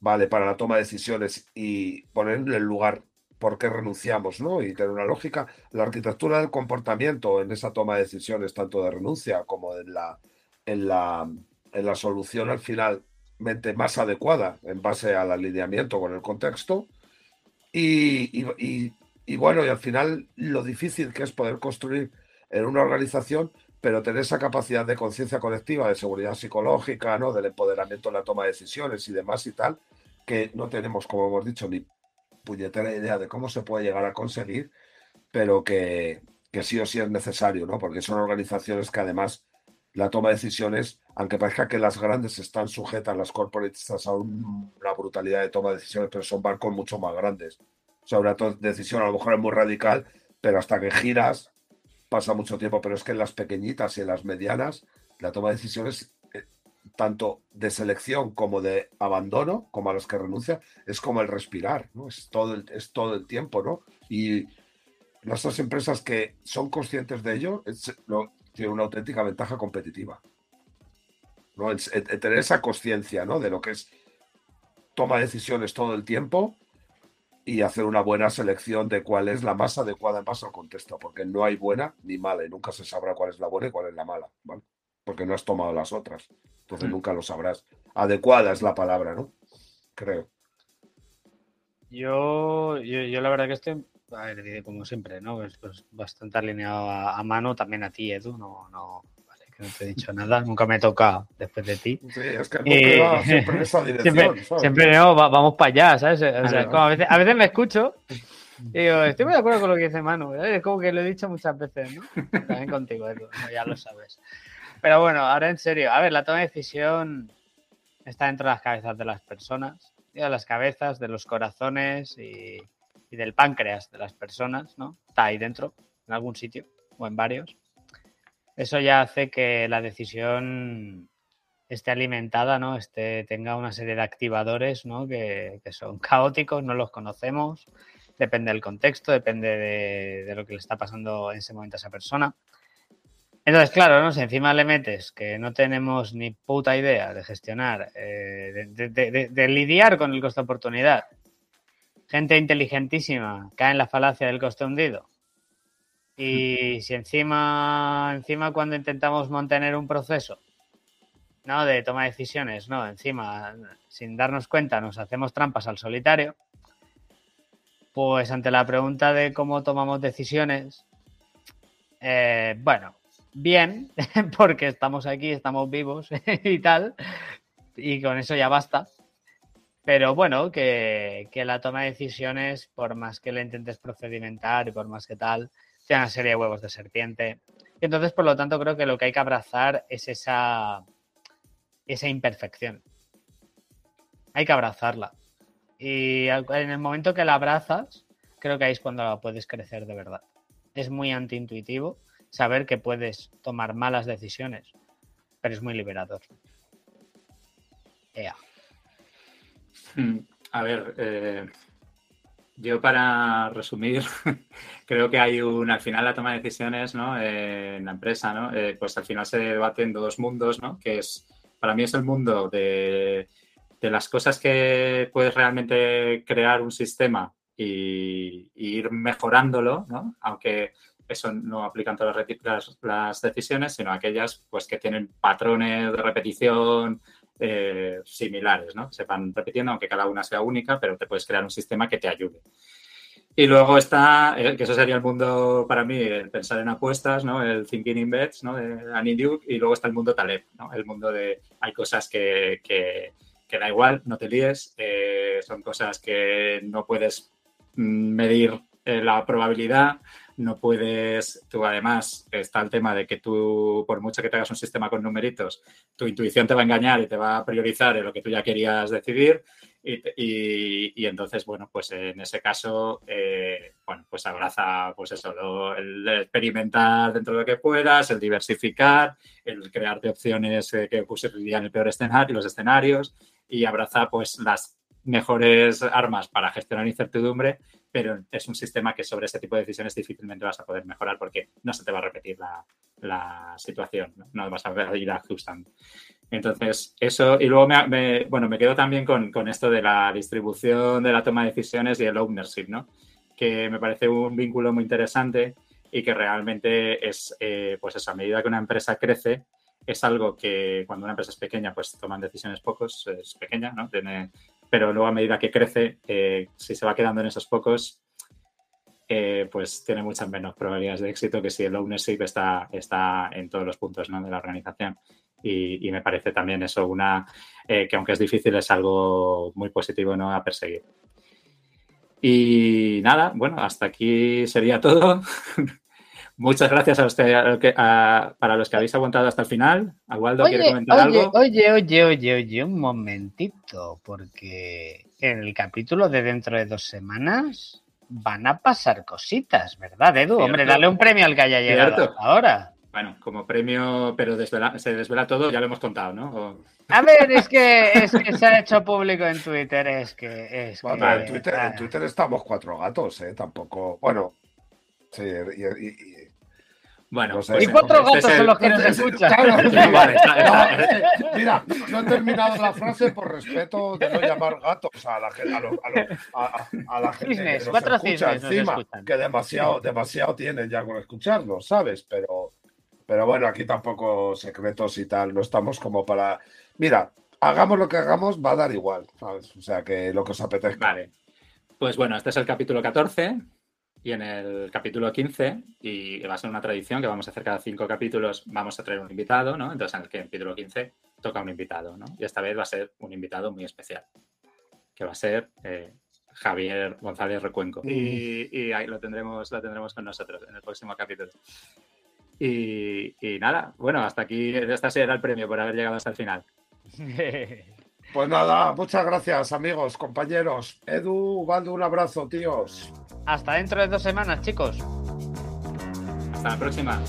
¿vale? Para la toma de decisiones y ponerle el lugar por qué renunciamos, ¿no? Y tener una lógica. La arquitectura del comportamiento en esa toma de decisiones, tanto de renuncia como en la, en la, en la solución al finalmente más adecuada en base al alineamiento con el contexto. Y, y, bueno, y al final lo difícil que es poder construir en una organización, pero tener esa capacidad de conciencia colectiva, de seguridad psicológica, ¿no? del empoderamiento en la toma de decisiones y demás y tal, que no tenemos, como hemos dicho, ni puñetera idea de cómo se puede llegar a conseguir, pero que, que sí o sí es necesario, ¿no? Porque son organizaciones que además la toma de decisiones, aunque parezca que las grandes están sujetas, las corporatistas, a una brutalidad de toma de decisiones, pero son barcos mucho más grandes. O sea, una decisión a lo mejor es muy radical, pero hasta que giras pasa mucho tiempo. Pero es que en las pequeñitas y en las medianas, la toma de decisiones, tanto de selección como de abandono, como a los que renuncia, es como el respirar, ¿no? Es todo el, es todo el tiempo, ¿no? Y nuestras empresas que son conscientes de ello, es, tiene una auténtica ventaja competitiva. ¿no? tener esa conciencia ¿no? de lo que es toma decisiones todo el tiempo y hacer una buena selección de cuál es la más adecuada en base al contexto, porque no hay buena ni mala y nunca se sabrá cuál es la buena y cuál es la mala, ¿vale? Porque no has tomado las otras, entonces mm. nunca lo sabrás. Adecuada es la palabra, ¿no? Creo. Yo, yo, la verdad que estoy a ver, como siempre, ¿no? Pues, pues bastante alineado a, mano, también a ti, Edu, no, no, vale, que no te he dicho nada, nunca me he tocado después de ti. Sí, es que eh, siempre en esa dirección, siempre, no, vamos para allá, ¿sabes? O sea, como a, veces, a veces me escucho y digo, estoy muy de acuerdo con lo que dice Manu, ¿eh? es como que lo he dicho muchas veces, ¿no? También contigo, Edu, ya lo sabes. Pero bueno, ahora en serio, a ver, la toma de decisión está dentro de las cabezas de las personas, de las cabezas, de los corazones y del páncreas de las personas, ¿no? Está ahí dentro, en algún sitio o en varios. Eso ya hace que la decisión esté alimentada, ¿no? Este, tenga una serie de activadores, ¿no? Que, son caóticos, no los conocemos, depende del contexto, depende de, lo que le está pasando en ese momento a esa persona. Entonces, claro, ¿no? si encima le metes que no tenemos ni puta idea de gestionar, eh, de, lidiar con el costo de oportunidad, gente inteligentísima cae en la falacia del coste hundido. Y si encima, encima cuando intentamos mantener un proceso, ¿no? De toma de decisiones, ¿no? Encima, sin darnos cuenta, nos hacemos trampas al solitario, pues ante la pregunta de cómo tomamos decisiones, eh, bueno, bien, porque estamos aquí, estamos vivos y tal, y con eso ya basta. Pero bueno, que, la toma de decisiones, por más que le intentes procedimentar y por más que tal, tiene una serie de huevos de serpiente. Entonces, por lo tanto, creo que lo que hay que abrazar es esa, esa imperfección. Hay que abrazarla. Y en el momento que la abrazas, creo que ahí es cuando la puedes crecer de verdad. Es muy antiintuitivo saber que puedes tomar malas decisiones, pero es muy liberador. Ea. Mm, a ver, eh, yo para resumir, creo que hay un, al final la toma de decisiones ¿no? Eh, en la empresa, ¿no? Eh, pues al final se debaten dos mundos, ¿no? que es, para mí es el mundo de, las cosas que puedes realmente crear un sistema y, ir mejorándolo, ¿no? aunque eso no aplica en todas las, las, decisiones, sino aquellas pues, que tienen patrones de repetición eh, similares, ¿no? Se van repitiendo, aunque cada una sea única, pero te puedes crear un sistema que te ayude. Y luego está, eh, que eso sería el mundo para mí, el pensar en apuestas, ¿no? El thinking in bets, ¿no? De Annie Duke. Y luego está el mundo Taleb, ¿no? El mundo de hay cosas que, que, da igual, no te líes. Eh, son cosas que no puedes mm, medir la probabilidad no puedes, tú además, está el tema de que tú, por mucho que te hagas un sistema con numeritos, tu intuición te va a engañar y te va a priorizar en lo que tú ya querías decidir. Y, entonces, bueno, pues en ese caso, eh, bueno, pues abraza, pues eso, el experimentar dentro de lo que puedas, el diversificar, el crearte opciones eh, que pusieran el peor escenario, los escenarios, y abraza, pues, las mejores armas para gestionar incertidumbre pero es un sistema que sobre ese tipo de decisiones difícilmente vas a poder mejorar porque no se te va a repetir la, situación, ¿no? vas a ir ajustando. Entonces, eso, y luego me, bueno, me quedo también con, esto de la distribución de la toma de decisiones y el ownership, ¿no? que me parece un vínculo muy interesante y que realmente es, eh, pues eso, a medida que una empresa crece, es algo que cuando una empresa es pequeña, pues toman decisiones pocos, es pequeña, ¿no? Tiene, pero luego a medida que crece, eh, si se va quedando en esos pocos, eh, pues tiene muchas menos probabilidades de éxito que si el ownership está, está en todos los puntos ¿no? de la organización. Y, me parece también eso una que aunque es difícil es algo muy positivo ¿no? a perseguir. Y nada, bueno, hasta aquí sería todo. Muchas gracias a usted, para los que habéis aguantado hasta el final. Agualdo quiere comentar algo. Oye, oye, oye, oye, un momentito, porque en el capítulo de dentro de dos semanas van a pasar cositas, ¿verdad, Edu? Hombre, dale un premio al que haya llegado ahora. Bueno, como premio, pero se desvela todo, ya lo hemos contado, ¿no? A ver, es que, es que se ha hecho público en Twitter, es que... Es bueno, en, Twitter, en Twitter estamos cuatro gatos, ¿eh? Tampoco... Bueno, sí, y, bueno, pues y cuatro gatos son los que nos escuchan. mira, no he terminado la frase por respeto de no llamar gatos a la, gente, a, la gente que nos escucha encima, que demasiado, demasiado tienen ya con escucharlo, ¿sabes? Pero, pero bueno, aquí tampoco secretos y tal, no estamos como para... Mira, hagamos lo que hagamos, va a dar igual, ¿sabes? O sea, que lo que os apetezca. Vale. Pues bueno, este es el capítulo 14 y en el capítulo 15, y va a ser una tradición que vamos a hacer cada cinco capítulos, vamos a traer un invitado, ¿no? Entonces en el capítulo 15 toca un invitado, ¿no? Y esta vez va a ser un invitado muy especial, que va a ser eh, Javier González Recuenco. Y, ahí lo tendremos, lo tendremos con nosotros en el próximo capítulo. Y, y nada, bueno, hasta aquí, este será el premio por haber llegado hasta el final. Pues nada, muchas gracias amigos, compañeros. Edu, Valdo, un abrazo, tíos. Hasta dentro de dos semanas, chicos. Hasta la próxima.